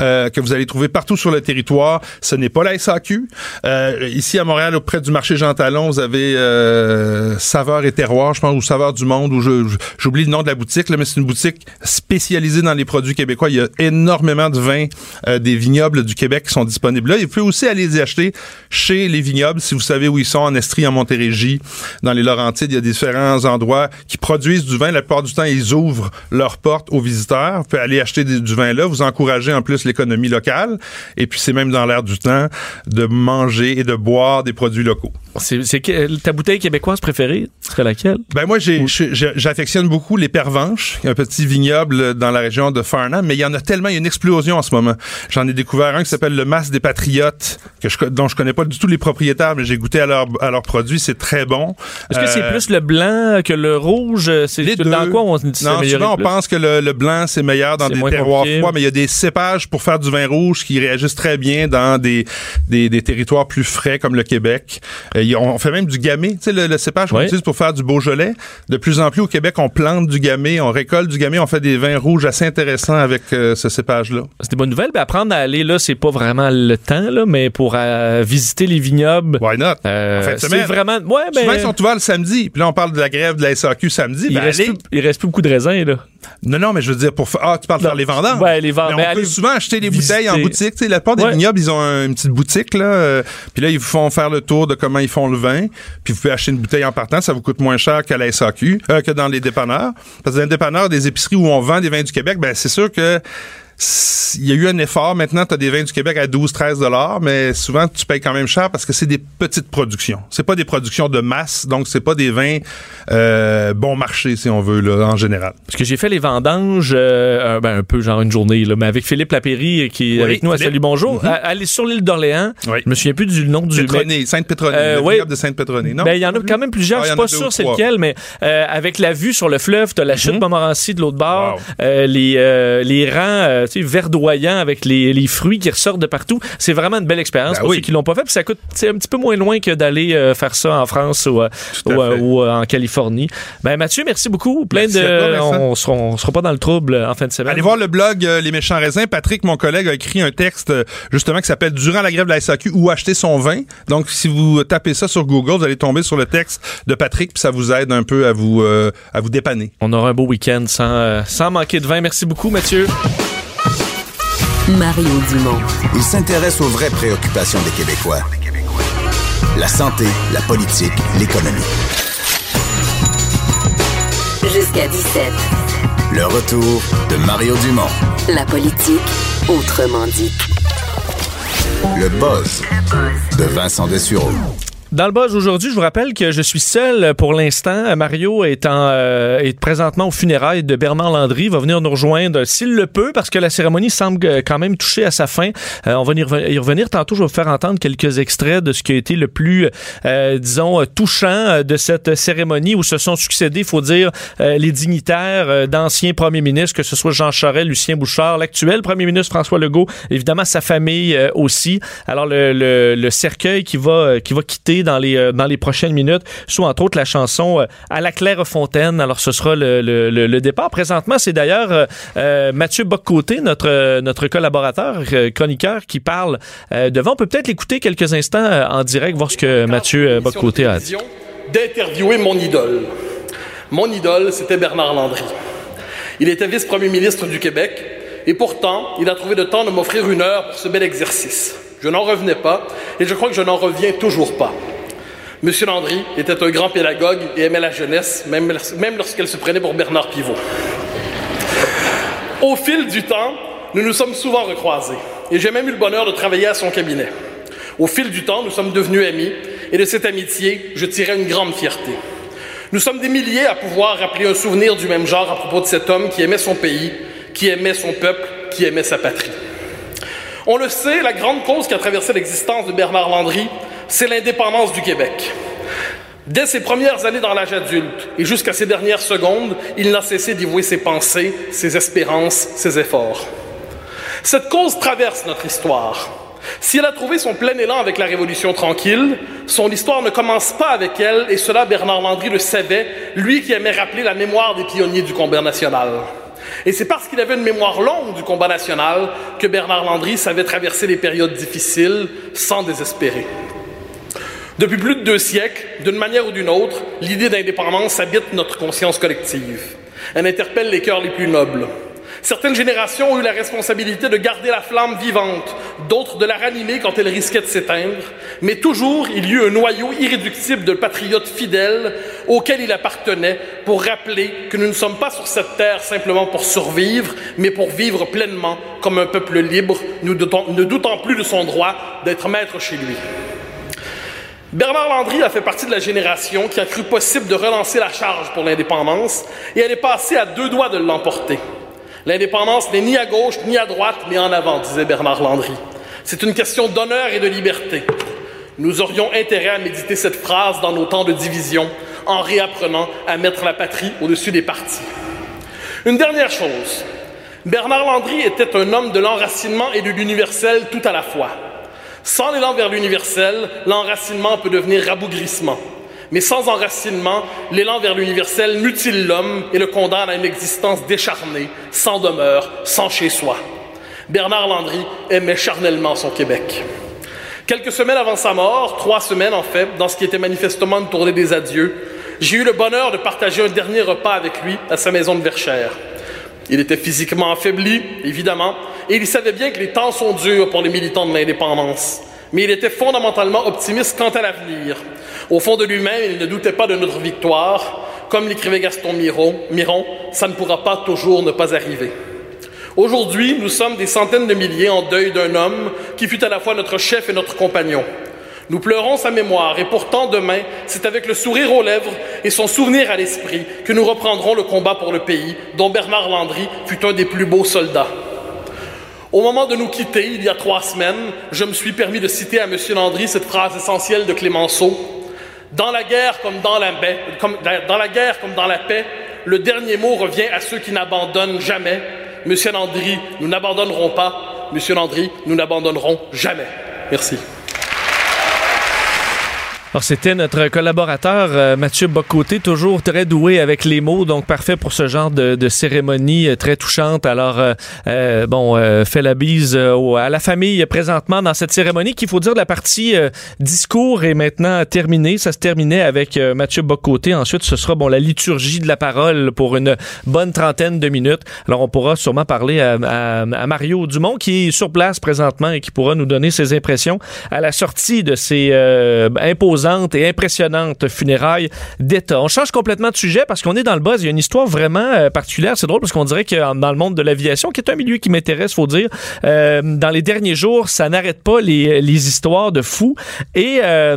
euh, que vous allez trouver partout sur le territoire. Ce n'est pas la SAQ. Euh, ici à Montréal, auprès du marché Jean Talon, vous avez euh, Saveur et Terroir, je pense, ou Saveur du Monde, ou j'oublie le nom de la boutique, mais c'est une boutique spécialisée dans les produits québécois. Il y a énormément de vins euh, des vignobles du Québec qui sont disponibles là. Et vous pouvez aussi aller les acheter chez les vignobles, si vous savez où ils sont, en Estrie, en Montérégie, dans les Laurentides. Il y a différents endroits qui produisent du vin. La plupart du temps, ils ouvrent leurs portes aux visiteurs. Vous pouvez aller acheter du vin là. Vous encouragez en plus l'économie locale. Et puis, c'est même dans l'air du temps de manger et de boire des produits locaux. c'est que- ta bouteille québécoise préférée serait laquelle? Ben moi, j'affectionne beaucoup les Pervenches, un petit vignoble dans la région de Farnham, mais il y en a tellement, il y a une explosion en ce moment. J'en ai découvert un qui s'appelle le Mas des Patriotes, que je, dont je connais pas du tout les propriétaires, mais j'ai goûté à, leur, à leurs produits, c'est très bon. est-ce que c'est Euh, plus le blanc que le rouge? C'est dans quoi on se dit Non, souvent on plus? pense que le, le blanc c'est meilleur dans des terroirs compliqué. froids, mais il y a des cépages pour faire du vin rouge qui réagissent très bien dans des, des, des territoires plus frais comme le Québec. Euh, on fait même du gamay, tu sais le, le cépage qu'on utilise pour faire du Beaujolais. De plus en plus au Québec, on plante du gamay, on récolte du gamay, on fait des vins rouges assez intéressants avec euh, ce cépage-là. C'est des bonnes nouvelles. Ben, apprendre à aller là, c'est pas vraiment le temps, là, mais pour euh, visiter les vignobles. Why not? En fin c'est vraiment. Ouais, ben. Souvent, ils sont ouverts le samedi. Puis là, on parle de la grève de la SAQ samedi. il, Ben, reste plus, il reste plus beaucoup de raisins, là. Non, non, mais je veux dire, pour. Ah, tu parles de faire les vendanges? Ouais, les vendanges. Mais on peut souvent acheter des bouteilles en boutique. Tu sais, la plupart des vignobles, ils ont une petite boutique, là. euh, puis là, ils vous font faire le tour de comment ils font le vin. Puis vous pouvez acheter une bouteille en partant. Ça vous coûte moins cher qu'à la SAQ, euh, que dans les dépanneurs. Parce que dans les dépanneurs, des épiceries où on vend des vins du Québec, ben, c'est sûr que il y a eu un effort. Maintenant, tu as des vins du Québec à 12-13 dollars, mais souvent, tu payes quand même cher parce que c'est des petites productions. C'est pas des productions de masse, donc c'est pas des vins euh, bon marché, si on veut, là, en général. Parce que j'ai fait les vendanges, euh, ben, un peu genre une journée, là, mais avec Philippe Lapéry, qui est Oui, avec nous à. Salut Bonjour, à- aller sur l'île d'Orléans. Oui. Je me souviens plus du nom du... Pétroné, Sainte-Pétronée, Euh, oui. de Sainte-Pétronée, non? Ben, il y en a quand même plusieurs, Ah, je suis pas sûr c'est lequel, mais euh, avec la vue sur le fleuve, t'as la chute Mhm. Montmorency de l'autre bord, Wow. euh, les, euh, les rangs euh, tu sais, verdoyants avec les, les fruits qui ressortent de partout. C'est vraiment une belle expérience Ben pour oui. ceux qui l'ont pas fait. Puis ça coûte un petit peu moins loin que d'aller euh, faire ça en France ou, euh, ou, euh, ou, euh, en Californie. Ben Mathieu, merci beaucoup. Plein Merci de, toi, on, sera, on sera pas dans le trouble en fin de semaine. Allez voir le blog Les Méchants Raisins. Patrick, mon collègue, a écrit un texte justement qui s'appelle Durant la grève de la SAQ ou acheter son vin. Donc, si vous tapez ça sur Google, vous allez tomber sur le texte de Patrick, puis ça vous aide un peu à vous euh, à vous dépanner. On aura un beau week-end sans, euh, sans manquer de vin. Merci beaucoup, Mathieu. Mario Dumont. Il s'intéresse aux vraies préoccupations des Québécois. La santé, la politique, l'économie. Jusqu'à 17. Le retour de Mario Dumont. La politique, autrement dit. Le buzz de Vincent Dessureau. Dans le buzz aujourd'hui, je vous rappelle que je suis seul pour l'instant. Mario est, en, euh, est présentement aux funérailles de Bernard Landry. Il va venir nous rejoindre s'il le peut parce que la cérémonie semble euh, quand même toucher à sa fin. Euh, on va y reven- y revenir tantôt. Je vais vous faire entendre quelques extraits de ce qui a été le plus, euh, disons, euh, touchant de cette cérémonie où se sont succédés, il faut dire, les dignitaires d'anciens premiers ministres, que ce soit Jean Charest, Lucien Bouchard, l'actuel premier ministre François Legault, évidemment sa famille aussi. Alors le, le, le cercueil qui va qui va quitter dans les euh, dans les prochaines minutes, soit entre autres la chanson euh, à la Claire Fontaine. Alors ce sera le, le, le- le départ. Présentement, c'est d'ailleurs euh, euh, Mathieu Boccoté, notre notre collaborateur euh, chroniqueur, qui parle euh, devant. On peut peut-être l'écouter quelques instants euh, en direct, voir ce que Mathieu Boccoté a dit. d'interviewer mon idole. Mon idole, c'était Bernard Landry. Il était vice-premier ministre du Québec et pourtant, il a trouvé le temps de m'offrir une heure pour ce bel exercice. Je n'en revenais pas et je crois que je n'en reviens toujours pas. Monsieur Landry était un grand pédagogue et aimait la jeunesse, même, même lorsqu'elle se prenait pour Bernard Pivot. Au fil du temps, nous nous sommes souvent recroisés et j'ai même eu le bonheur de travailler à son cabinet. Au fil du temps, nous sommes devenus amis et de cette amitié, je tirais une grande fierté. Nous sommes des milliers à pouvoir rappeler un souvenir du même genre à propos de cet homme qui aimait son pays, qui aimait son peuple, qui aimait sa patrie. On le sait, la grande cause qui a traversé l'existence de Bernard Landry, c'est l'indépendance du Québec. Dès ses premières années dans l'âge adulte et jusqu'à ses dernières secondes, il n'a cessé d'y vouer ses pensées, ses espérances, ses efforts. Cette cause traverse notre histoire. Si elle a trouvé son plein élan avec la Révolution tranquille, son histoire ne commence pas avec elle, et cela Bernard Landry le savait, lui qui aimait rappeler la mémoire des pionniers du combat national. Et c'est parce qu'il avait une mémoire longue du combat national que Bernard Landry savait traverser les périodes difficiles sans désespérer. Depuis plus de deux siècles, d'une manière ou d'une autre, l'idée d'indépendance habite notre conscience collective. Elle interpelle les cœurs les plus nobles. Certaines générations ont eu la responsabilité de garder la flamme vivante, d'autres de la ranimer quand elle risquait de s'éteindre, mais toujours il y eut un noyau irréductible de patriotes fidèles auxquels il appartenait pour rappeler que nous ne sommes pas sur cette terre simplement pour survivre, mais pour vivre pleinement comme un peuple libre, ne doutant, ne doutant plus de son droit d'être maître chez lui. Bernard Landry a fait partie de la génération qui a cru possible de relancer la charge pour l'indépendance et elle est passée à deux doigts de l'emporter. L'indépendance n'est ni à gauche ni à droite, mais en avant, disait Bernard Landry. C'est une question d'honneur et de liberté. Nous aurions intérêt à méditer cette phrase dans nos temps de division en réapprenant à mettre la patrie au-dessus des partis. Une dernière chose. Bernard Landry était un homme de l'enracinement et de l'universel tout à la fois. Sans l'élan vers l'universel, l'enracinement peut devenir rabougrissement. Mais sans enracinement, l'élan vers l'universel mutile l'homme et le condamne à une existence décharnée, sans demeure, sans chez-soi. Bernard Landry aimait charnellement son Québec. Quelques semaines avant sa mort, trois semaines en fait, dans ce qui était manifestement une tournée des adieux, j'ai eu le bonheur de partager un dernier repas avec lui à sa maison de Verchères. Il était physiquement affaibli, évidemment, et il savait bien que les temps sont durs pour les militants de l'indépendance. Mais il était fondamentalement optimiste quant à l'avenir. Au fond de lui-même, il ne doutait pas de notre victoire. Comme l'écrivait Gaston Miron, Miron, ça ne pourra pas toujours ne pas arriver. Aujourd'hui, nous sommes des centaines de milliers en deuil d'un homme qui fut à la fois notre chef et notre compagnon. Nous pleurons sa mémoire et pourtant demain, c'est avec le sourire aux lèvres et son souvenir à l'esprit que nous reprendrons le combat pour le pays dont Bernard Landry fut un des plus beaux soldats. Au moment de nous quitter, il y a trois semaines, je me suis permis de citer à M. Landry cette phrase essentielle de Clémenceau. Dans la guerre comme dans la, paix, comme, dans la guerre comme dans la paix, le dernier mot revient à ceux qui n'abandonnent jamais. Monsieur Landry, nous n'abandonnerons pas. Monsieur Landry, nous n'abandonnerons jamais. Merci. Alors, c'était notre collaborateur euh, Mathieu Bocoté, toujours très doué avec les mots, donc parfait pour ce genre de, de cérémonie euh, très touchante. Alors, euh, euh bon, fait la bise à la famille présentement dans cette cérémonie qu'il faut dire la partie discours est maintenant terminée. Ça se terminait avec Mathieu Bocoté. Ensuite, ce sera bon la liturgie de la parole pour une bonne trentaine de minutes. Alors, on pourra sûrement parler à, à, à Mario Dumont qui est sur place présentement et qui pourra nous donner ses impressions à la sortie de ces imposants et impressionnante funérailles d'État. On change complètement de sujet parce qu'on est dans le buzz. Il y a une histoire vraiment euh, particulière. C'est drôle parce qu'on dirait que dans le monde de l'aviation, qui est un milieu qui m'intéresse, faut dire, euh, dans les derniers jours, ça n'arrête pas les, les histoires de fous. Et euh,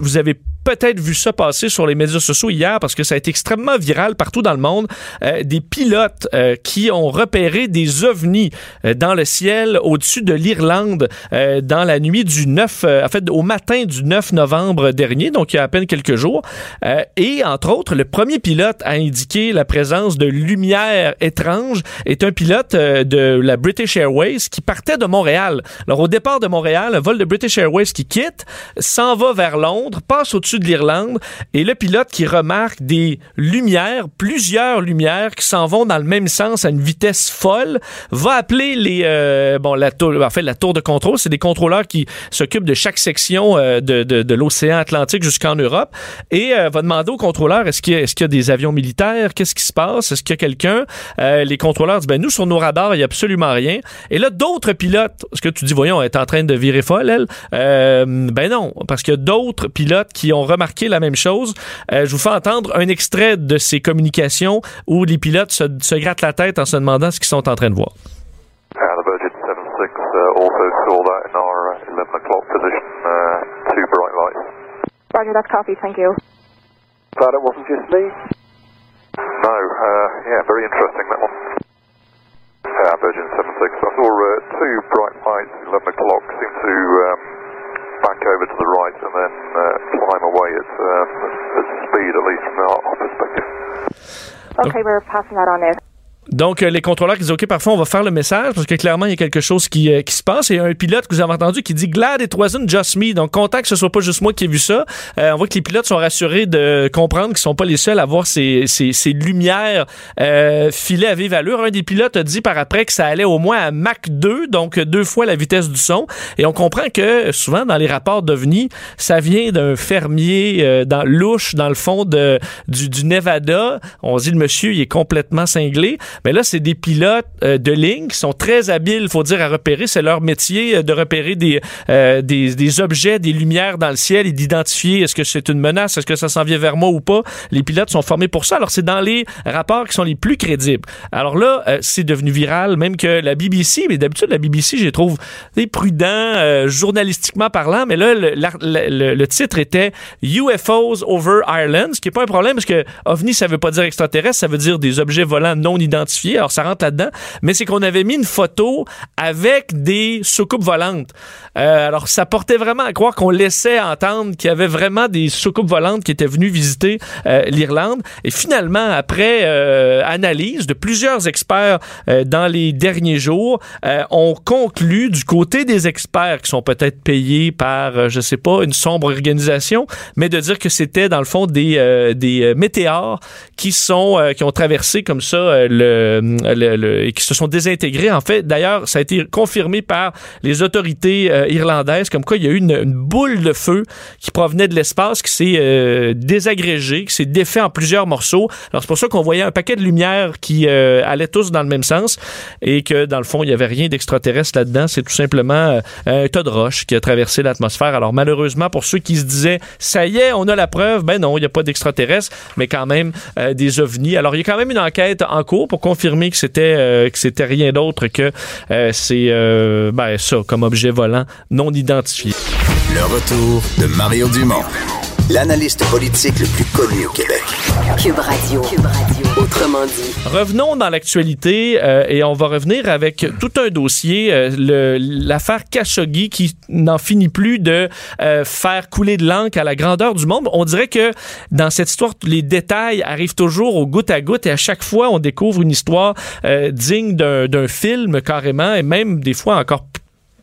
vous avez peut-être vu ça passer sur les médias sociaux hier parce que ça a été extrêmement viral partout dans le monde. Euh, des pilotes euh, qui ont repéré des ovnis euh, dans le ciel au-dessus de l'Irlande euh, dans la nuit du 9, euh, en fait, au matin du 9 novembre dernier, donc il y a à peine quelques jours. Euh, et entre autres, le premier pilote à indiquer la présence de lumière étrange est un pilote de la British Airways qui partait de Montréal. Alors au départ de Montréal, un vol de British Airways qui quitte, s'en va vers Londres, passe au-dessus de l'Irlande. Et le pilote qui remarque des lumières, plusieurs lumières qui s'en vont dans le même sens à une vitesse folle, va appeler les euh, bon la tour en fait la tour de contrôle, c'est des contrôleurs qui s'occupent de chaque section euh, de, de, l'océan Atlantique jusqu'en Europe. Et euh, va demander aux contrôleurs est-ce qu'il y, est-ce qu'il y a des avions militaires, qu'est-ce qui se passe, est-ce qu'il y a quelqu'un? Les contrôleurs disent ben nous sur nos radars, il y a absolument rien. Et là d'autres pilotes, ce que tu dis voyons, elle est en train de virer folle elle. Ben non, parce qu'il y a d'autres pilotes qui ont remarqué la même chose. Euh, je vous fais entendre un extrait de ces communications où les pilotes se, se grattent la tête en se demandant ce qu'ils sont en train de voir. Uh, the Virgin 76 uh, also saw that in our uh, 11 o'clock position, uh, two bright lights. Roger, that's copy. Thank you. Glad it wasn't just me? No, uh, yeah, very interesting that one. Uh, Virgin 76, I saw uh, two bright lights, 11 o'clock, seem to um, Okay, we're passing that on now. Donc, euh, les contrôleurs qui disent, OK, parfois, on va faire le message parce que clairement, il y a quelque chose qui, euh, qui se passe. Et il y a un pilote que vous avez entendu qui dit Glad it wasn't just me. Donc, content que ce soit pas juste moi qui ai vu ça. Euh, on voit que les pilotes sont rassurés de comprendre qu'ils sont pas les seuls à voir ces, ces, ces lumières euh, filer à vive allure. Un des pilotes a dit par après que ça allait au moins à Mach 2, donc deux fois la vitesse du son. Et on comprend que souvent, dans les rapports d'OVNI, ça vient d'un fermier euh, dans louche, dans le fond de, du, du Nevada. On dit le monsieur, il est complètement cinglé. Là, c'est des pilotes euh, de ligne qui sont très habiles, faut dire, à repérer. C'est leur métier euh, de repérer des, euh, des, des, objets, des lumières dans le ciel et d'identifier est-ce que c'est une menace, est-ce que ça s'en vient vers moi ou pas. Les pilotes sont formés pour ça. Alors, c'est dans les rapports qui sont les plus crédibles. Alors là, euh, c'est devenu viral, même que la BBC, mais d'habitude, la BBC, je les trouve prudents, journalistiquement parlant, mais là, le, le, le, titre était UFOs over Ireland, ce qui n'est pas un problème parce que OVNI, ça veut pas dire extraterrestre, ça veut dire des objets volants non identifiés alors ça rentre là-dedans, mais c'est qu'on avait mis une photo avec des soucoupes volantes. Euh, alors ça portait vraiment à croire qu'on laissait entendre qu'il y avait vraiment des soucoupes volantes qui étaient venues visiter euh, l'Irlande. Et finalement, après euh, analyse de plusieurs experts dans les derniers jours, on conclut du côté des experts qui sont peut-être payés par, je sais pas, une sombre organisation, mais de dire que c'était dans le fond des, des météores qui sont qui ont traversé comme ça le euh, et qui se sont désintégrés. En fait, d'ailleurs, ça a été confirmé par les autorités euh, irlandaises, comme quoi il y a eu une, boule de feu qui provenait de l'espace, qui s'est euh, désagrégée, qui s'est défait en plusieurs morceaux. Alors c'est pour ça qu'on voyait un paquet de lumière qui euh, allaient tous dans le même sens et que dans le fond, il n'y avait rien d'extraterrestre là-dedans. C'est tout simplement un tas de roches qui a traversé l'atmosphère. Alors malheureusement, pour ceux qui se disaient, ça y est, on a la preuve, ben non, il n'y a pas d'extraterrestres, mais quand même des ovnis. Alors il y a quand même une enquête en cours pour confirmer que c'était euh, que c'était rien d'autre que euh, c'est euh, ben ça comme objet volant non identifié. Le retour de Mario Dumont, l'analyste politique le plus connu au Québec. Cube Radio. Cube Radio. Autrement dit. Revenons dans l'actualité euh, et on va revenir avec tout un dossier, euh, le- l'affaire Khashoggi qui n'en finit plus de euh, faire couler de l'encre à la grandeur du monde. On dirait que dans cette histoire, les détails arrivent toujours au goutte à goutte et à chaque fois, on découvre une histoire euh, digne d'un d'un film carrément et même des fois encore p-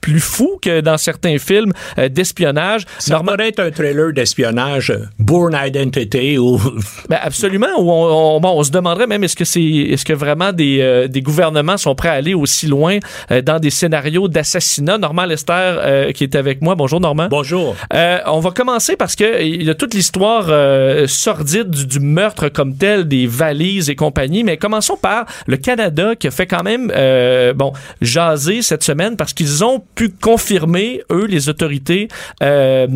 plus fou que dans certains films euh, d'espionnage. Ça pourrait être un trailer d'espionnage, euh, Bourne Identity ou Ben absolument. Où on, on- bon, on se demanderait même est-ce que c'est est-ce que vraiment des, euh, des gouvernements sont prêts à aller aussi loin euh, dans des scénarios d'assassinat? Normand Lester euh, qui est avec moi. Bonjour Normand. Bonjour. Euh, on va commencer parce que il y a toute l'histoire euh, sordide du, du meurtre comme tel, des valises et compagnie. Mais commençons par le Canada qui a fait quand même euh, bon jaser cette semaine parce qu'ils ont pu confirmer eux les autorités euh,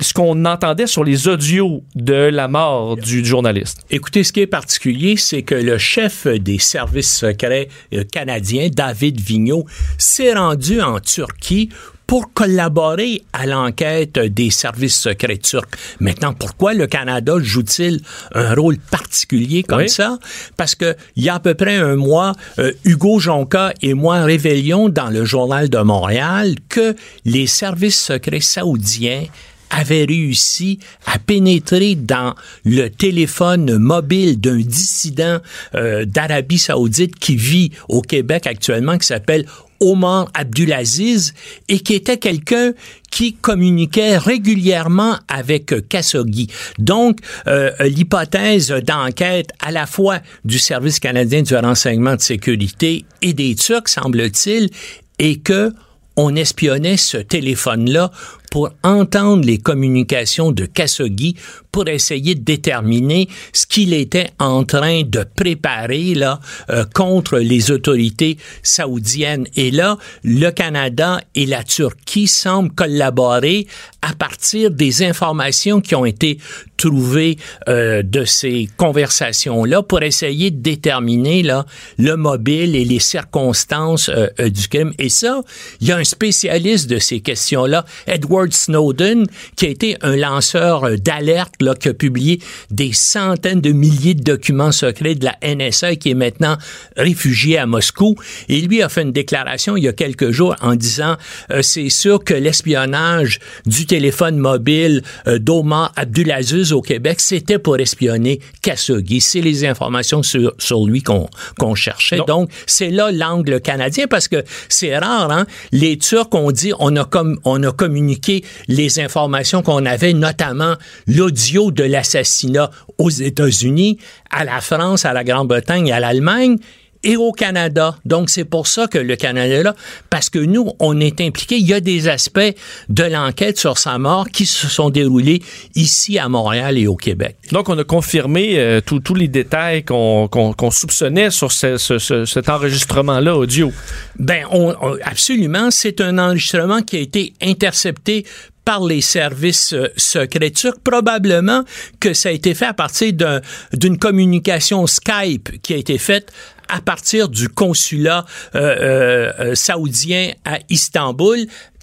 ce qu'on entendait sur les audios de la mort du journaliste. Écoutez, ce qui est particulier, c'est que le chef des services secrets euh, canadiens, David Vigneault, s'est rendu en Turquie pour collaborer à l'enquête des services secrets turcs. Maintenant, pourquoi le Canada joue-t-il un rôle particulier comme Oui. ça? Parce que il y a à peu près un mois, euh, Hugo Jonca et moi révélions dans le journal de Montréal que les services secrets saoudiens avaient réussi à pénétrer dans le téléphone mobile d'un dissident euh, d'Arabie saoudite qui vit au Québec actuellement, qui s'appelle Omar Abdulaziz, et qui était quelqu'un qui communiquait régulièrement avec Khashoggi. Donc, euh, l'hypothèse d'enquête à la fois du Service canadien du renseignement de sécurité et des Turcs, semble-t-il, est que on espionnait ce téléphone-là pour entendre les communications de Khashoggi pour essayer de déterminer ce qu'il était en train de préparer là euh, contre les autorités saoudiennes. Et là, le Canada et la Turquie semblent collaborer à partir des informations qui ont été trouvées euh, de ces conversations-là pour essayer de déterminer là le mobile et les circonstances euh, euh, du crime. Et ça, il y a un spécialiste de ces questions-là, Edward Snowden, qui a été un lanceur euh, d'alerte là, qui a publié des centaines de milliers de documents secrets de la NSA qui est maintenant réfugié à Moscou. Et lui a fait une déclaration il y a quelques jours en disant euh, c'est sûr que l'espionnage du téléphone mobile euh, d'Omar Abdulaziz au Québec, c'était pour espionner Khashoggi. C'est les informations sur, sur lui qu'on cherchait. Donc, c'est là l'angle canadien parce que c'est rare, hein? Les Turcs ont dit, on a, comme, on a communiqué les informations qu'on avait, notamment l'audio de l'assassinat aux États-Unis, à la France, à la Grande-Bretagne et à l'Allemagne et au Canada. Donc, c'est pour ça que le Canada est là, parce que nous, on est impliqués. Il y a des aspects de l'enquête sur sa mort qui se sont déroulés ici à Montréal et au Québec. Donc, on a confirmé euh, tous les détails qu'on soupçonnait sur ce- ce- ce- cet enregistrement-là audio. Ben, on, on- absolument. C'est un enregistrement qui a été intercepté par les services euh, secrets turcs. Probablement que ça a été fait à partir d'un- d'une communication Skype qui a été faite à partir du consulat euh, euh, saoudien à Istanbul.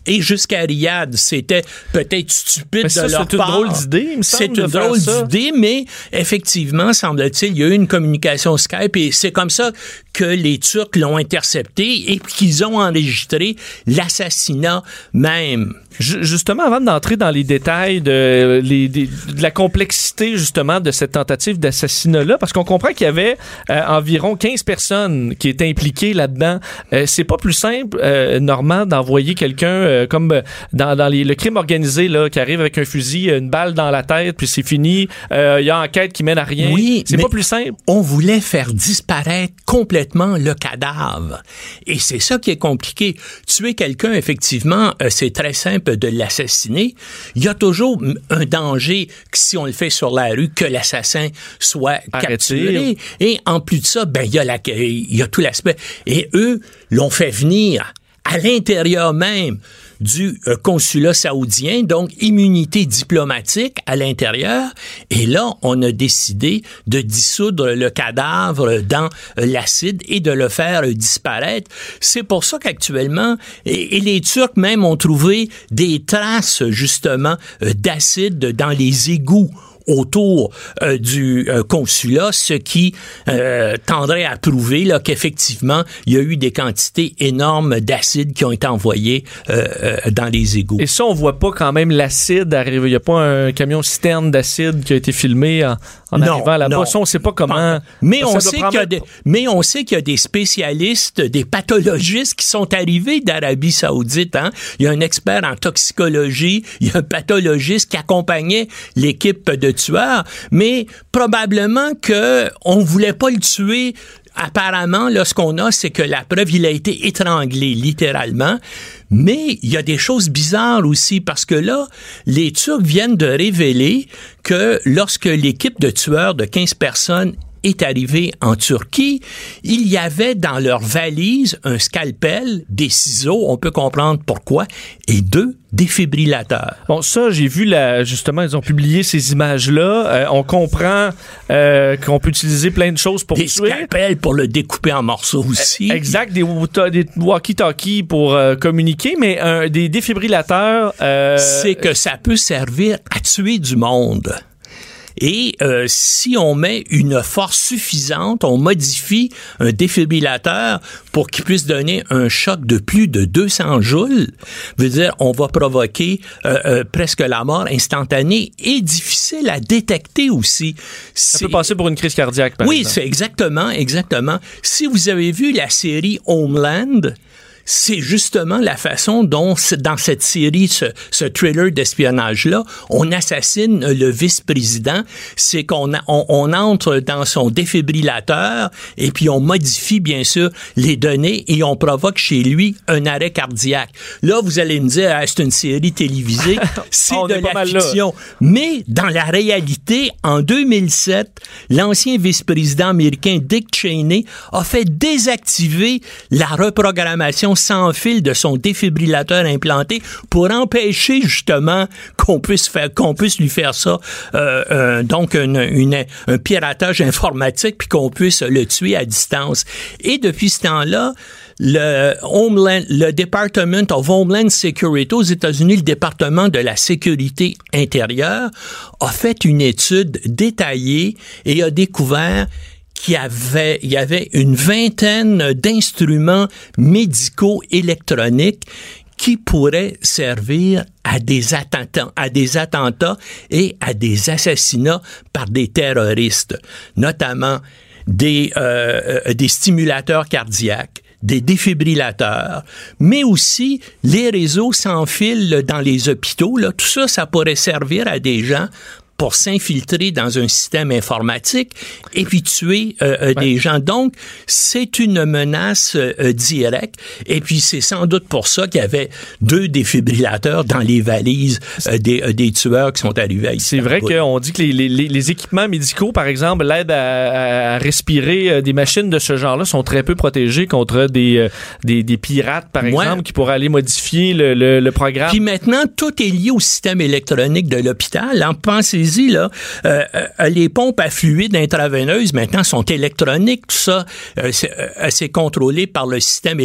Et jusqu'à Riyad, c'était peut-être stupide ça, de leur c'est une part. drôle d'idée, C'est une drôle d'idée, mais effectivement, semble-t-il, il y a eu une communication Skype et c'est comme ça que les Turcs l'ont intercepté et qu'ils ont enregistré l'assassinat même. Ju- Justement, avant d'entrer dans les détails de, les- des- de la complexité justement de cette tentative d'assassinat-là, parce qu'on comprend qu'il y avait euh, environ 15 personnes qui étaient impliquées là-dedans. Euh, c'est pas plus simple, euh, Normand, d'envoyer quelqu'un euh, comme euh, dans, dans les- le crime organisé là, qui arrive avec un fusil, une balle dans la tête, puis c'est fini. Il y a enquête qui mène à rien. Oui, c'est pas plus simple. On voulait faire disparaître complètement le cadavre. Et c'est ça qui est compliqué. Tuer quelqu'un, effectivement, c'est très simple de l'assassiner. Il y a toujours un danger que si on le fait sur la rue, que l'assassin soit Arrêté. capturé. Et en plus de ça, ben, il y a la, il y a tout l'aspect. Et eux l'ont fait venir à l'intérieur même du euh, consulat saoudien, donc immunité diplomatique à l'intérieur. Et là, on a décidé de dissoudre le cadavre dans euh, l'acide et de le faire euh, disparaître. C'est pour ça qu'actuellement, et, les Turcs même ont trouvé des traces justement d'acide dans les égouts autour euh, du euh, consulat, ce qui euh, tendrait à prouver là, qu'effectivement, il y a eu des quantités énormes d'acide qui ont été envoyées euh, dans les égouts. Et ça, on voit pas quand même l'acide arriver. Il y a pas un camion citerne d'acide qui a été filmé en, en Non, arrivant là-bas. on sait pas comment. Mais Ça on, doit sait prendre qu'il y a un- des, mais on sait qu'il y a des spécialistes, des pathologistes qui sont arrivés d'Arabie Saoudite. Hein? Il y a un expert en toxicologie, il y a un pathologiste qui accompagnait l'équipe de tueurs, mais probablement que on voulait pas le tuer apparemment, là, ce qu'on a, c'est que la preuve, il a été étranglé, littéralement. Mais il y a des choses bizarres aussi, parce que là, les Turcs viennent de révéler que lorsque l'équipe de tueurs de 15 personnes est arrivée en Turquie, il y avait dans leur valise un scalpel, des ciseaux, on peut comprendre pourquoi, et deux défibrillateurs. Bon, ça, j'ai vu, la, justement, ils ont publié ces images-là. Euh, on comprend euh, qu'on peut utiliser plein de choses pour Des tuer. scalpels pour le découper en morceaux aussi. Exact, des, des walkie-talkies pour euh, communiquer, mais euh, des défibrillateurs. euh, c'est que ça peut servir à tuer du monde. Et euh, si on met une force suffisante, on modifie un défibrillateur pour qu'il puisse donner un choc de plus de 200 joules, veut dire on va provoquer euh, euh, presque la mort instantanée et difficile à détecter aussi. ça peut passer pour une crise cardiaque, par oui, c'est exactement, exactement. Si vous avez vu la série Homeland, c'est justement la façon dont, dans cette série, ce, ce thriller d'espionnage-là, on assassine le vice-président. C'est qu'on a- on, on entre dans son défibrillateur et puis on modifie, bien sûr, les données et on provoque chez lui un arrêt cardiaque. Là, vous allez me dire, ah, c'est une série télévisée. c'est de la fiction. Mais dans la réalité, en 2007, l'ancien vice-président américain Dick Cheney a fait désactiver la reprogrammation sans fil de son défibrillateur implanté pour empêcher justement qu'on puisse qu'on puisse lui faire ça euh, euh, donc un piratage informatique puis qu'on puisse le tuer à distance. Et depuis ce temps-là, le Homeland, le Department of Homeland Security aux États-Unis, le département de la sécurité intérieure, a fait une étude détaillée et a découvert il y avait une vingtaine d'instruments médicaux électroniques qui pourraient servir à des attentats, à des attentats et à des assassinats par des terroristes, notamment des, euh, euh, des stimulateurs cardiaques, des défibrillateurs, mais aussi les réseaux sans fil dans les hôpitaux. Tout ça, ça pourrait servir à des gens pour s'infiltrer dans un système informatique et puis tuer euh, euh, des gens. Donc, c'est une menace euh, euh, directe. Et puis, c'est sans doute pour ça qu'il y avait deux défibrillateurs dans les valises euh, des, des tueurs qui sont arrivés à C'est vrai qu'on dit que les, les- les- équipements médicaux, par exemple, l'aide à, à respirer des machines de ce genre-là sont très peu protégées contre des, euh, des, des pirates, par exemple, qui pourraient aller modifier le, le- le programme. Puis maintenant, tout est lié au système électronique de l'hôpital. En euh, euh, les pompes à fluide intraveineuses maintenant sont électroniques. Tout ça, euh, c'est contrôlé par le système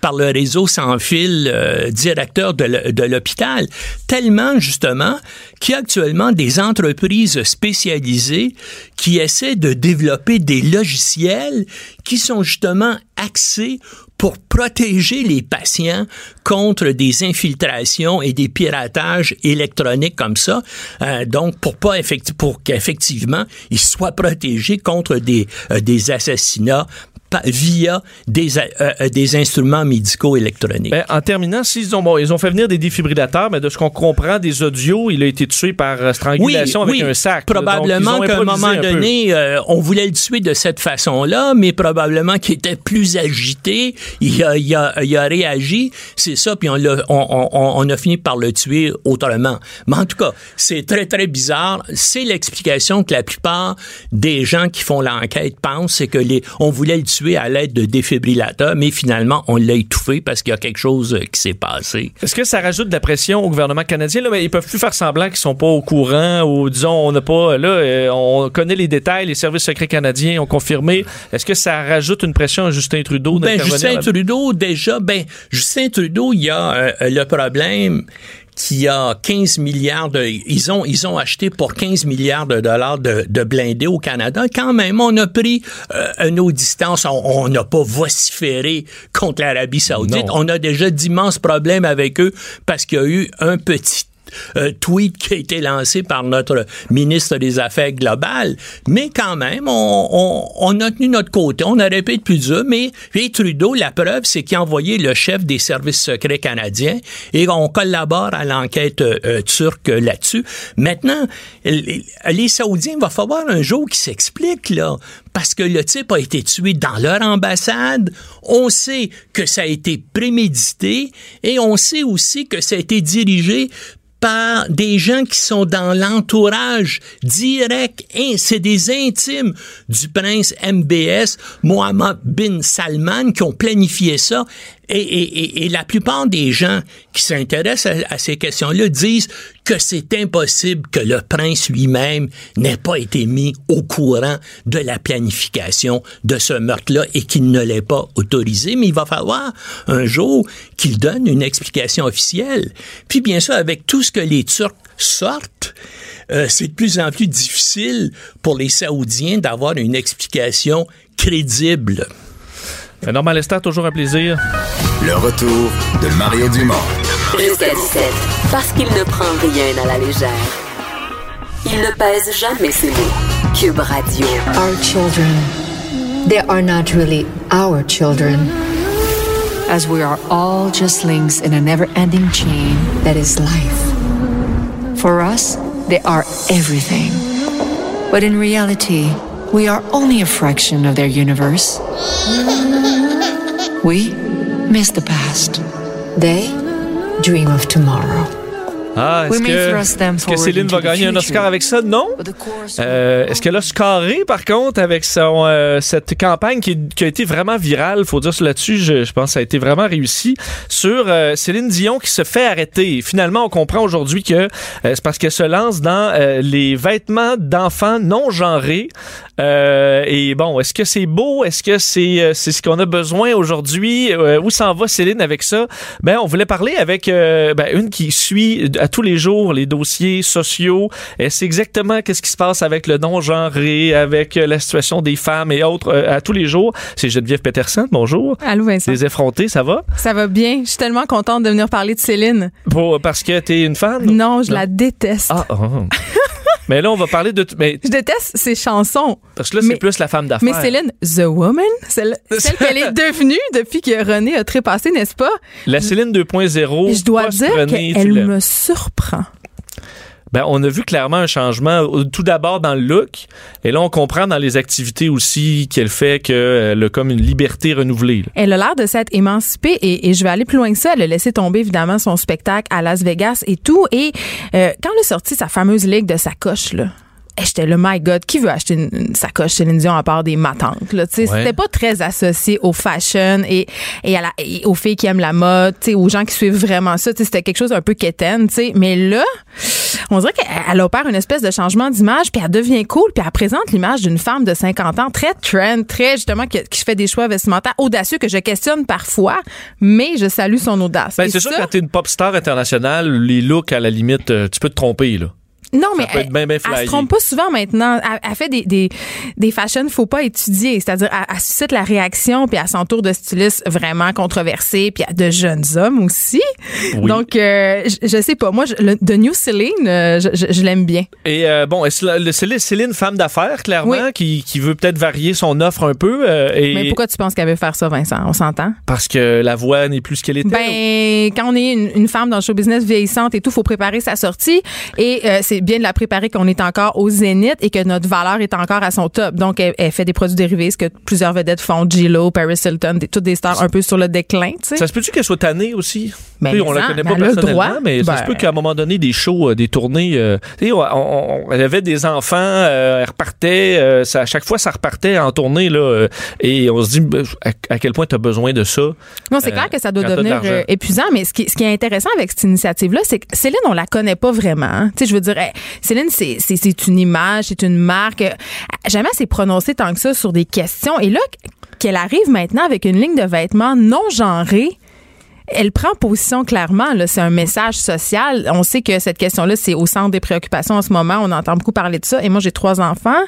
par le réseau sans fil directeur de l'hôpital. Tellement justement qu'il y a actuellement des entreprises spécialisées qui essaient de développer des logiciels qui sont justement axés pour protéger les patients contre des infiltrations et des piratages électroniques comme ça. Euh, donc, pour pas effecti- pour qu'effectivement ils soient protégés contre des, euh, des assassinats via des, euh, euh, des instruments médicaux électroniques. Ben, en terminant, s'ils ont, bon, ils ont fait venir des défibrillateurs, mais de ce qu'on comprend des audios, il a été tué par euh, strangulation avec un sac. Probablement qu'à un moment un donné, euh, on voulait le tuer de cette façon-là, mais probablement qu'il était plus agité. Il a, il a, il a réagi. C'est ça, puis on, l'a- on, on, on a fini par le tuer autrement. Mais en tout cas, c'est très, très bizarre. C'est l'explication que la plupart des gens qui font l'enquête pensent, c'est que les, on voulait le tuer à l'aide de défibrillateurs, mais finalement, on l'a étouffé parce qu'il y a quelque chose euh, qui s'est passé. Est-ce que ça rajoute de la pression au gouvernement canadien? Là, mais ils peuvent plus faire semblant qu'ils sont pas au courant ou disons on n'a pas là euh, on connaît les détails, les services secrets canadiens ont confirmé. Est-ce que ça rajoute une pression à Justin Trudeau Ben, Justin Trudeau, déjà, ben, Justin Trudeau, il y a euh, le problème qu'il y a 15 milliards de, ils ont, ils ont acheté pour 15 milliards de dollars de, de blindés au Canada. Quand même, on a pris euh, une autre distance. On- On n'a pas vociféré contre l'Arabie Saoudite. Non. On a déjà d'immenses problèmes avec eux parce qu'il y a eu un petit euh, tweet qui a été lancé par notre ministre des Affaires globales. Mais quand même, on, on, on a tenu notre côté. On pu être plus mais et Trudeau, la preuve, c'est qu'il a envoyé le chef des services secrets canadiens et on collabore à l'enquête euh, euh, turque là-dessus. Maintenant, les, les Saoudiens, il va falloir un jour qu'ils s'expliquent, là. Parce que le type a été tué dans leur ambassade. On sait que ça a été prémédité et on sait aussi que ça a été dirigé par des gens qui sont dans l'entourage direct, c'est des intimes du prince MBS, Mohammed bin Salman, qui ont planifié ça. Et, la plupart des gens qui s'intéressent à, à ces questions-là disent que c'est impossible que le prince lui-même n'ait pas été mis au courant de la planification de ce meurtre-là et qu'il ne l'ait pas autorisé. Mais il va falloir un jour qu'il donne une explication officielle. Puis bien sûr, avec tout ce que les Turcs sortent, euh, c'est de plus en plus difficile pour les Saoudiens d'avoir une explication crédible. Normal Lester, toujours un plaisir. Le retour de Mario Dumont. Jusqu'à 17. Parce qu'il ne prend rien à la légère. Il ne pèse jamais ses mots. Cube Radio. Our children, they are not really our children, as we are all just links in a never ending chain that is life. For us, they are everything. But in reality, we are only a fraction of their universe. We miss the past. They dream of tomorrow. Ah, We est-ce que, est-ce que Céline va gagner un. Oscar avec ça? Non. Euh, est-ce qu'elle a scarré, par contre, avec son, euh, cette campagne qui, qui a été vraiment virale, faut dire là-dessus, je, je pense que ça a été vraiment réussi, sur euh, Céline Dion qui se fait arrêter. Finalement, on comprend aujourd'hui que euh, c'est parce qu'elle se lance dans euh, les vêtements d'enfants non genrés. Euh, et bon, est-ce que c'est beau? Est-ce que c'est euh, c'est ce qu'on a besoin aujourd'hui? Euh, où s'en va Céline avec ça? Ben, on voulait parler avec euh, ben, une qui suit à tous les jours les dossiers sociaux. Elle sait exactement qu'est-ce qui se passe avec le non-genré, avec euh, la situation des femmes et autres euh, à tous les jours. C'est Geneviève Peterson. Bonjour. Allô, Vincent. Les effrontés, ça va? Ça va bien. Je suis tellement contente de venir parler de Céline. Pour, parce que t'es une fan? Non, je la déteste. Ah, oh. Mais là, on va parler de... Mais, Je déteste ses chansons. parce que là, c'est plus la femme d'affaires. Mais Céline, The Woman, celle, celle qu'elle est devenue depuis que René a trépassé, n'est-ce pas? La Céline 2.0. je dois dire qu'elle me surprend. Ben, on a vu clairement un changement, euh, tout d'abord dans le look, et là, on comprend dans les activités aussi qu'elle fait qu'elle a comme une liberté renouvelée. là. Elle a l'air de s'être émancipée et, et je vais aller plus loin que ça. Elle a laissé tomber évidemment son spectacle à Las Vegas et tout. Et euh, quand elle a sorti sa fameuse ligue de sacoches, là, eh, J'étais le my God, qui veut acheter une, une sacoche Céline Dion à part des matantes? Là, tu sais, Ouais. C'était pas très associé au fashion et, et, à la, et aux filles qui aiment la mode, tu sais, aux gens qui suivent vraiment ça. Tu sais, C'était quelque chose un peu quétaine. tu sais. Mais là, on dirait qu'elle elle opère une espèce de changement d'image, puis elle devient cool, puis elle présente l'image d'une femme de 50 ans très trend, très justement qui, qui fait des choix vestimentaires audacieux que je questionne parfois, mais je salue son audace. Ben, c'est sûr, quand t'es une pop star internationale, les looks, à la limite, euh, tu peux te tromper, là. Non, mais Ça peut être bien, bien elle, se trompe pas souvent maintenant. Elle, elle fait des, des, des fashions faut pas étudier. C'est-à-dire, elle, elle suscite la réaction, puis elle s'entoure de stylistes vraiment controversés, puis de jeunes hommes aussi. Oui. Donc, euh, je, je sais pas. Moi, je, le, The New Céline, euh, je, je- je l'aime bien. Et euh, bon, le- Céline, Céline, femme d'affaires, clairement, qui, qui veut peut-être varier son offre un peu. euh, et Mais pourquoi tu penses qu'elle veut faire ça, Vincent? On s'entend? Parce que la voix n'est plus ce qu'elle était. Ben, quand on est une, une femme dans le show business vieillissante et tout, faut préparer sa sortie. Et c'est bien de la préparer qu'on est encore au zénith et que notre valeur est encore à son top. Donc, elle, elle fait des produits dérivés, ce que plusieurs vedettes font. J-Lo, Paris Hilton, des, toutes des stars un peu sur le déclin, tu sais. Ça se peut-tu qu'elle soit tannée aussi? Ben, Tu sais, on la mais connaît ça, pas personnellement, droit. mais ça Ben. se peut qu'à un moment donné, des shows, euh, des tournées, euh, tu sais, on, on- elle avait des enfants, euh, elle repartait, euh, ça, à chaque fois, ça repartait en tournée, là, et on se dit ben, à, à quel point tu as besoin de ça? Non, c'est clair que ça doit de devenir épuisant, mais ce qui, ce qui est intéressant avec cette initiative-là, c'est que Céline, on la connaît pas vraiment. hein. Tu sais, je veux dire, Céline, c'est c'est- c'est une image, c'est une marque. Jamais elle s'est prononcée tant que ça sur des questions. Et là, qu'elle arrive maintenant avec une ligne de vêtements non genrée, elle prend position clairement. C'est un message social. On sait que cette question-là, c'est au centre des préoccupations en ce moment. On entend beaucoup parler de ça. Et moi, j'ai trois enfants.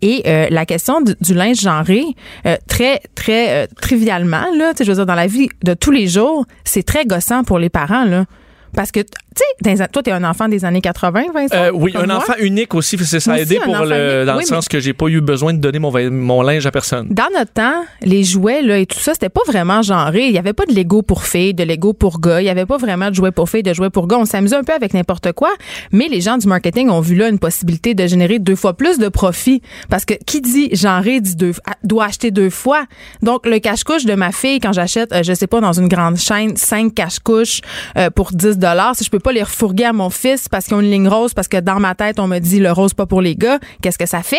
Et euh, la question du, linge genré, euh, très, très euh, trivialement, là, je veux dire, dans la vie de tous les jours, c'est très gossant pour les parents. Là. Parce que, tu sais, toi, tu es un enfant des années 80, Vincent? Euh, oui, un moi. enfant unique aussi, ça a aidé pour le, dans Oui, le sens que j'ai pas eu besoin de donner mon, mon linge à personne. Dans notre temps, les jouets là, et tout ça, c'était pas vraiment genré. Il y avait pas de Lego pour filles, de Lego pour gars. Il y avait pas vraiment de jouets pour filles, de jouets pour gars. On s'amusait un peu avec n'importe quoi. Mais les gens du marketing ont vu là une possibilité de générer deux fois plus de profit. Parce que qui dit genré dit deux, a- doit acheter deux fois. Donc, le cache-couche de ma fille, quand j'achète, euh, je sais pas, dans une grande chaîne, cinq cache-couches euh, pour 10 si je peux pas les refourguer à mon fils parce qu'ils ont une ligne rose, parce que dans ma tête, on me dit le rose pas pour les gars, qu'est-ce que ça fait?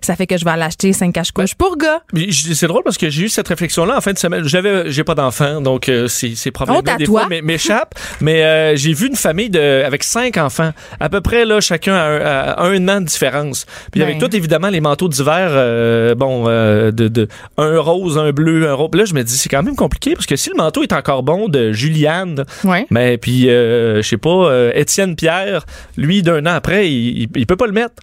Ça fait que je vais aller acheter cinq cache-couches pour gars. C'est drôle parce que j'ai eu cette réflexion-là en fin de semaine. J'avais, j'ai pas d'enfants, donc euh, ces, ces problèmes Honte à des toi. fois m'é- m'échappent. mais euh, j'ai vu une famille de, avec cinq enfants, à peu près là, chacun à un, à un an de différence. Puis avec Ben. tout évidemment les manteaux d'hiver, euh, bon, de, de un rose, un bleu, un rose. Puis Là, je me dis c'est quand même compliqué parce que si le manteau est encore bon de Juliane, Ouais. mais puis euh, je sais pas, Étienne Pierre, lui d'un an après, il, il, il peut pas le mettre.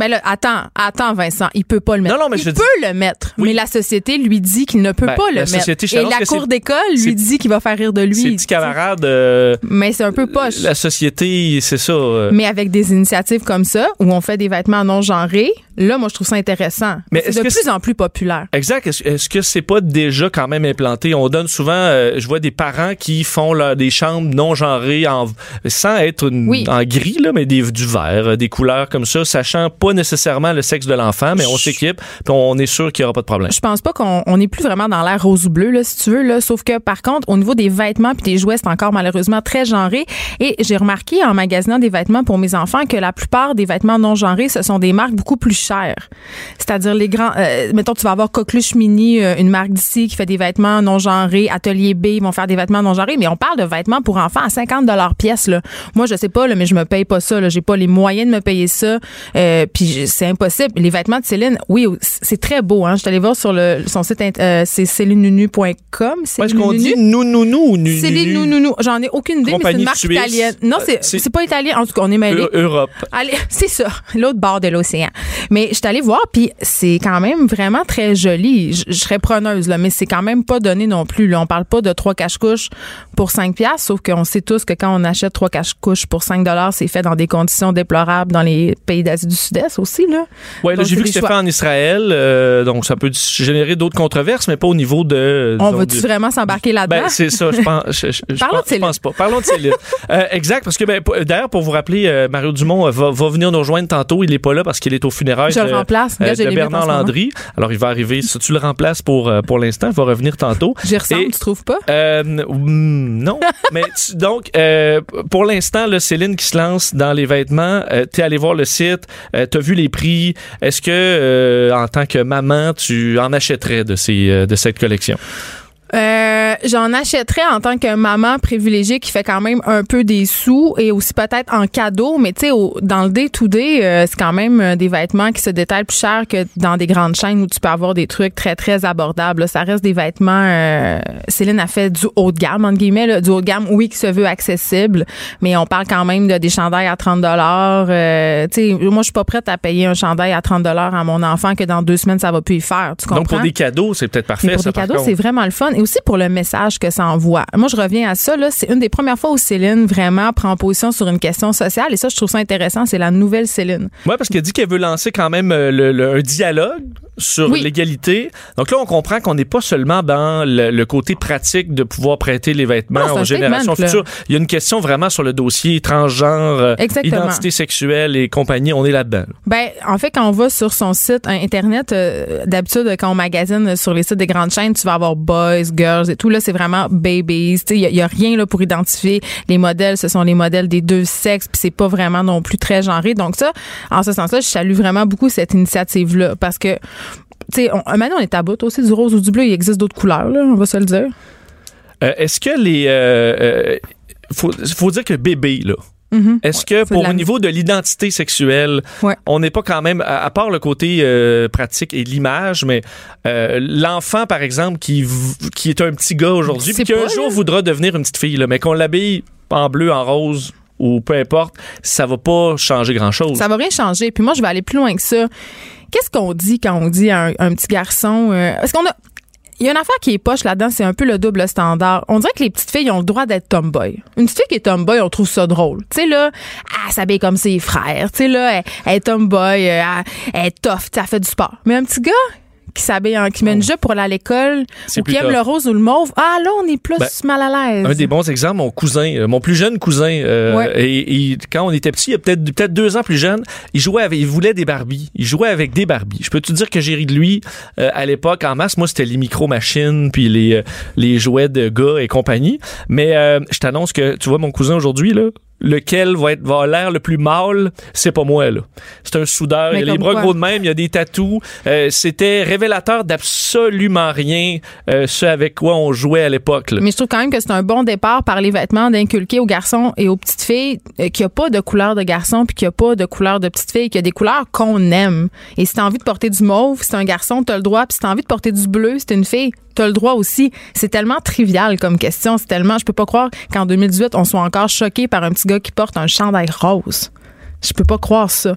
Mais là, attends, attends, Vincent, il peut pas le mettre. Non, non, mais il je peut le mettre, mais la société lui dit qu'il ne peut Ben, pas le la mettre. Et la cour d'école lui dit qu'il va faire rire de lui. Ses petits camarades, euh, Mais c'est un peu poche. la société, c'est ça. euh, Mais avec des initiatives comme ça, où on fait des vêtements non genrés, là, moi, je trouve ça intéressant. Mais c'est est-ce de plus en plus populaire. Exact. Est-ce est-ce que c'est pas déjà quand même implanté? On donne souvent, euh, je vois des parents qui font là, des chambres non genrées en, sans être une- Oui. en gris, là, mais des, du vert, euh, des couleurs comme ça, sachant pas nécessairement le sexe de l'enfant, mais on s'équipe, puis on est sûr qu'il y aura pas de problème. Je pense pas qu'on on est plus vraiment dans l'air rose ou bleu, là, si tu veux. Là. Sauf que, par contre, au niveau des vêtements puis des jouets, c'est encore malheureusement très genré. Et j'ai remarqué en magasinant des vêtements pour mes enfants que la plupart des vêtements non genrés, ce sont des marques beaucoup plus chères. C'est-à-dire les grands... euh, mettons, tu vas avoir Coqueluche Mini, euh, une marque d'ici qui fait des vêtements non genrés. Atelier B, ils vont faire des vêtements non genrés. Mais on parle de vêtements pour enfants à 50 pièce. Là. Moi, je sais pas, là, mais je me paye pas ça. Là. J'ai pas les moyens de me payer ça. Euh, puis c'est impossible. Les vêtements de Céline, oui, c'est très beau. Hein. Je suis allée voir sur le, son site, euh, c'est célinenunu.com. Est-ce qu'on dit nounounou ou nu? Céline. J'en ai aucune idée, mais c'est une marque italienne. Non, c'est c'est- c'est pas italien. En tout cas, on est mêlés. Eu- Europe. Allez, c'est ça, l'autre bord de l'océan. Mais je suis allée voir, puis c'est quand même vraiment très joli. Je, je serais preneuse, là, mais c'est quand même pas donné non plus. Là. On parle pas de trois cache-couches pour 5 piastres, sauf qu'on sait tous que quand on achète trois cache-couches pour 5 dollars, c'est fait dans des conditions déplorables dans les pays d'Asie du Sud-Est aussi. Là. Donc, j'ai vu que c'était fait en Israël, euh, donc ça peut générer d'autres controverses, mais pas au niveau de. On du- vraiment s'embarquer là-dedans? Ben, c'est ça, je pense. Je, je- je Parlons pense, de pense pas. Parlons de Céline. Euh, exact, parce que ben, d'ailleurs, pour vous rappeler, euh, Mario Dumont va, va venir nous rejoindre tantôt. Il est pas là parce qu'il est au Je le de, remplace. Gars, je de Bernard. Landry. Alors, il va arriver. Si tu le remplaces pour, euh, pour l'instant, il va revenir tantôt. J'y ressemble, Et- tu trouves pas? euh, mm, non, mais tu- donc euh, pour l'instant, Céline qui se lance dans les vêtements, euh, t'es allé voir le site, euh, t'as vu les prix. Est-ce que euh, en tant que maman, tu en achèterais de ces euh, de cette collection? Euh, J'en achèterais en tant que maman privilégiée qui fait quand même un peu des sous et aussi peut-être en cadeau, mais tu sais, dans le day-to-day, euh, c'est quand même euh, des vêtements qui se détaillent plus cher que dans des grandes chaînes où tu peux avoir des trucs très, très abordables. Là, ça reste des vêtements... Euh, Céline a fait du haut de gamme, entre guillemets, là, du haut de gamme, oui, qui se veut accessible, mais on parle quand même de des chandails à 30 dollars. Euh, tu sais, moi, je suis pas prête à payer un chandail à 30 dollars à mon enfant que dans deux semaines, ça va plus y faire. Tu comprends? Donc, pour des cadeaux, c'est peut-être parfait, Mais pour ça, des cadeaux, c'est vraiment le fun. Et aussi pour le message que ça envoie. Moi, je reviens à ça. C'est une des premières fois où Céline vraiment prend position sur une question sociale. Et ça, je trouve ça intéressant. C'est la nouvelle Céline. Oui, parce qu'elle dit qu'elle veut lancer quand même euh, le- un dialogue sur l'égalité. Donc là, on comprend qu'on n'est pas seulement dans le, le côté pratique de pouvoir prêter les vêtements Non, aux générations futures. Il y a une question vraiment sur le dossier transgenre, euh, Exactement. identité sexuelle et compagnie. On est là-dedans. Ben, en fait, quand on va sur son site euh, internet, euh, d'habitude, quand on magasine sur les sites des grandes chaînes, tu vas avoir boys, girls et tout. Là, c'est vraiment babies. Tu sais, il y, a- il y a rien là pour identifier les modèles. Ce sont les modèles des deux sexes. Puis c'est pas vraiment non plus très genré. Donc ça, en ce sens-là, je salue vraiment beaucoup cette initiative-là parce que, tu sais, on- maintenant on est à bout aussi du rose ou du bleu. Il existe d'autres couleurs. Là, on va se le dire. Euh, Est-ce que les... euh, euh, faut, faut dire que bébé, là, Mhm. Est-ce que pour au niveau de l'identité sexuelle, on n'est pas quand même, à, à part le côté euh, pratique et l'image, mais euh, l'enfant, par exemple, qui, qui est un petit gars aujourd'hui, puis qui un jour voudra devenir une petite fille, là, mais qu'on l'habille en bleu, en rose ou peu importe, ça va pas changer grand-chose. Ça va rien changer. Puis moi, je vais aller plus loin que ça. Qu'est-ce qu'on dit quand on dit à un, petit garçon euh, Est-ce qu'on a il y a une affaire qui est poche là-dedans, c'est un peu le double standard. On dirait que les petites filles ont le droit d'être tomboy. Une petite fille qui est tomboy, on trouve ça drôle. Tu sais là, elle s'habille comme ses frères. Tu sais là, elle, est tomboy, euh, elle, est tough, elle fait du sport. Mais un petit gars qui s'habille en qui met une jupe pour aller à l'école ou qui aime le rose ou le mauve, ah là on est plus Ben, mal à l'aise. Un des bons exemples, mon cousin, euh, mon plus jeune cousin, euh, Ouais. et, et quand on était petit, il y a peut-être peut-être deux ans plus jeune, il jouait avec, il voulait des Barbies. Il jouait avec des Barbies. Je peux te dire que j'ai ri de lui euh, à l'époque en masse? Moi, c'était les micro-machines puis les euh, les jouets de gars et compagnie. Mais euh, je t'annonce que tu vois mon cousin aujourd'hui là. Lequel va être va avoir l'air le plus mâle, c'est pas moi là. C'est un soudeur, Mais il a les bras quoi? gros de même, il y a des tatous. Euh, C'était révélateur d'absolument rien, euh, ce avec quoi on jouait à l'époque. là. Mais je trouve quand même que c'est un bon départ par les vêtements d'inculquer aux garçons et aux petites filles euh, qu'il n'y a pas de couleur de garçon puis qu'il n'y a pas de couleur de petite fille, qu'il y a des couleurs qu'on aime. Et si t'as envie de porter du mauve, c'est un garçon, t'as le droit. Puis si t'as envie de porter du bleu, c'est une fille, t'as le droit aussi. C'est tellement trivial comme question. C'est tellement, je peux pas croire qu'en 2018, on soit encore choqué par un petit gars qui porte un chandail rose. Je peux pas croire ça.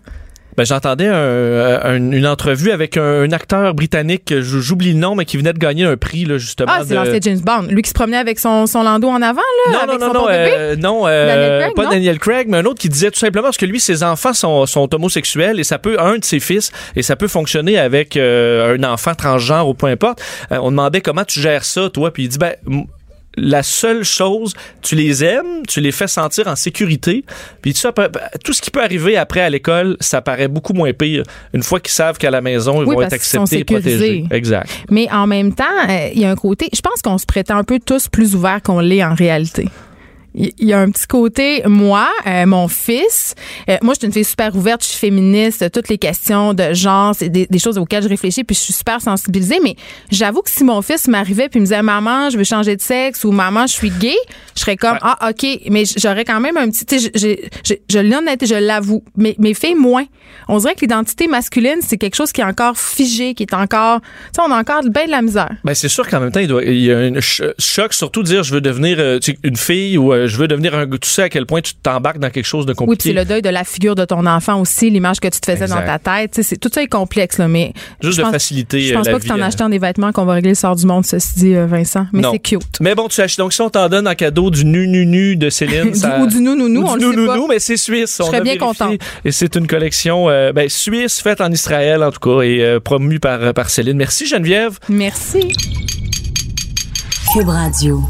Ben, j'entendais un- un- une entrevue avec un, un acteur britannique, j'oublie le nom, mais qui venait de gagner un prix, là, justement. Ah, c'est de- James Bond. Lui qui se promenait avec son, son landau en avant, là, Non, avec non, son non, euh, non, euh, Daniel Craig, pas non? Daniel Craig, mais un autre qui disait tout simplement parce que lui, ses enfants sont, sont homosexuels et ça peut, un de ses fils, et ça peut fonctionner avec euh, un enfant transgenre ou peu importe. Euh, on demandait comment tu gères ça, toi, puis il dit, ben, la seule chose, tu les aimes, tu les fais sentir en sécurité, puis tout, ce qui peut arriver après à l'école, ça paraît beaucoup moins pire une fois qu'ils savent qu'à la maison, ils Oui, vont être acceptés et protégés. Exact. Mais en même temps, euh, il y a un côté, je pense qu'on se prétend un peu tous plus ouverts qu'on l'est en réalité. Il y a un petit côté, moi, euh, mon fils, euh, moi, je suis une fille super ouverte, je suis féministe, toutes les questions de genre, c'est des, des choses auxquelles je réfléchis, puis je suis super sensibilisée, mais j'avoue que si mon fils m'arrivait puis me disait, maman, je veux changer de sexe ou maman, je suis gay, je serais comme, ah, OK, mais j'aurais quand même un petit, tu sais, je l'avoue, mais mes filles, moins. On dirait que l'identité masculine, c'est quelque chose qui est encore figé, qui est encore, tu sais, on a encore bien de la misère. Ben c'est sûr qu'en même temps, il, doit, il y a un ch- choc, surtout de dire je veux devenir euh, une fille ou euh, je veux devenir un. Tu sais à quel point tu t'embarques dans quelque chose de Oui, puis compliqué. c'est le deuil de la figure de ton enfant aussi, l'image que tu te faisais Exact. dans ta tête. Tu sais, c'est- tout ça est complexe, là, mais. Juste de faciliter, Je euh, pense la pas que vie, c'est en achetant des vêtements qu'on va régler le sort du monde, ceci dit, euh, Vincent. Mais Non. c'est cute. Mais bon, tu achètes. Donc, si on t'en donne en cadeau du nu nu nu de Céline, Du- ça- ou du nou nou nou, ou on du le nou sait nou pas. mais c'est suisse. Je on serais bien contente. Et c'est une collection euh, ben, suisse faite en Israël en tout cas et euh, promue par par Céline. Merci Geneviève. Merci. Cube Radio.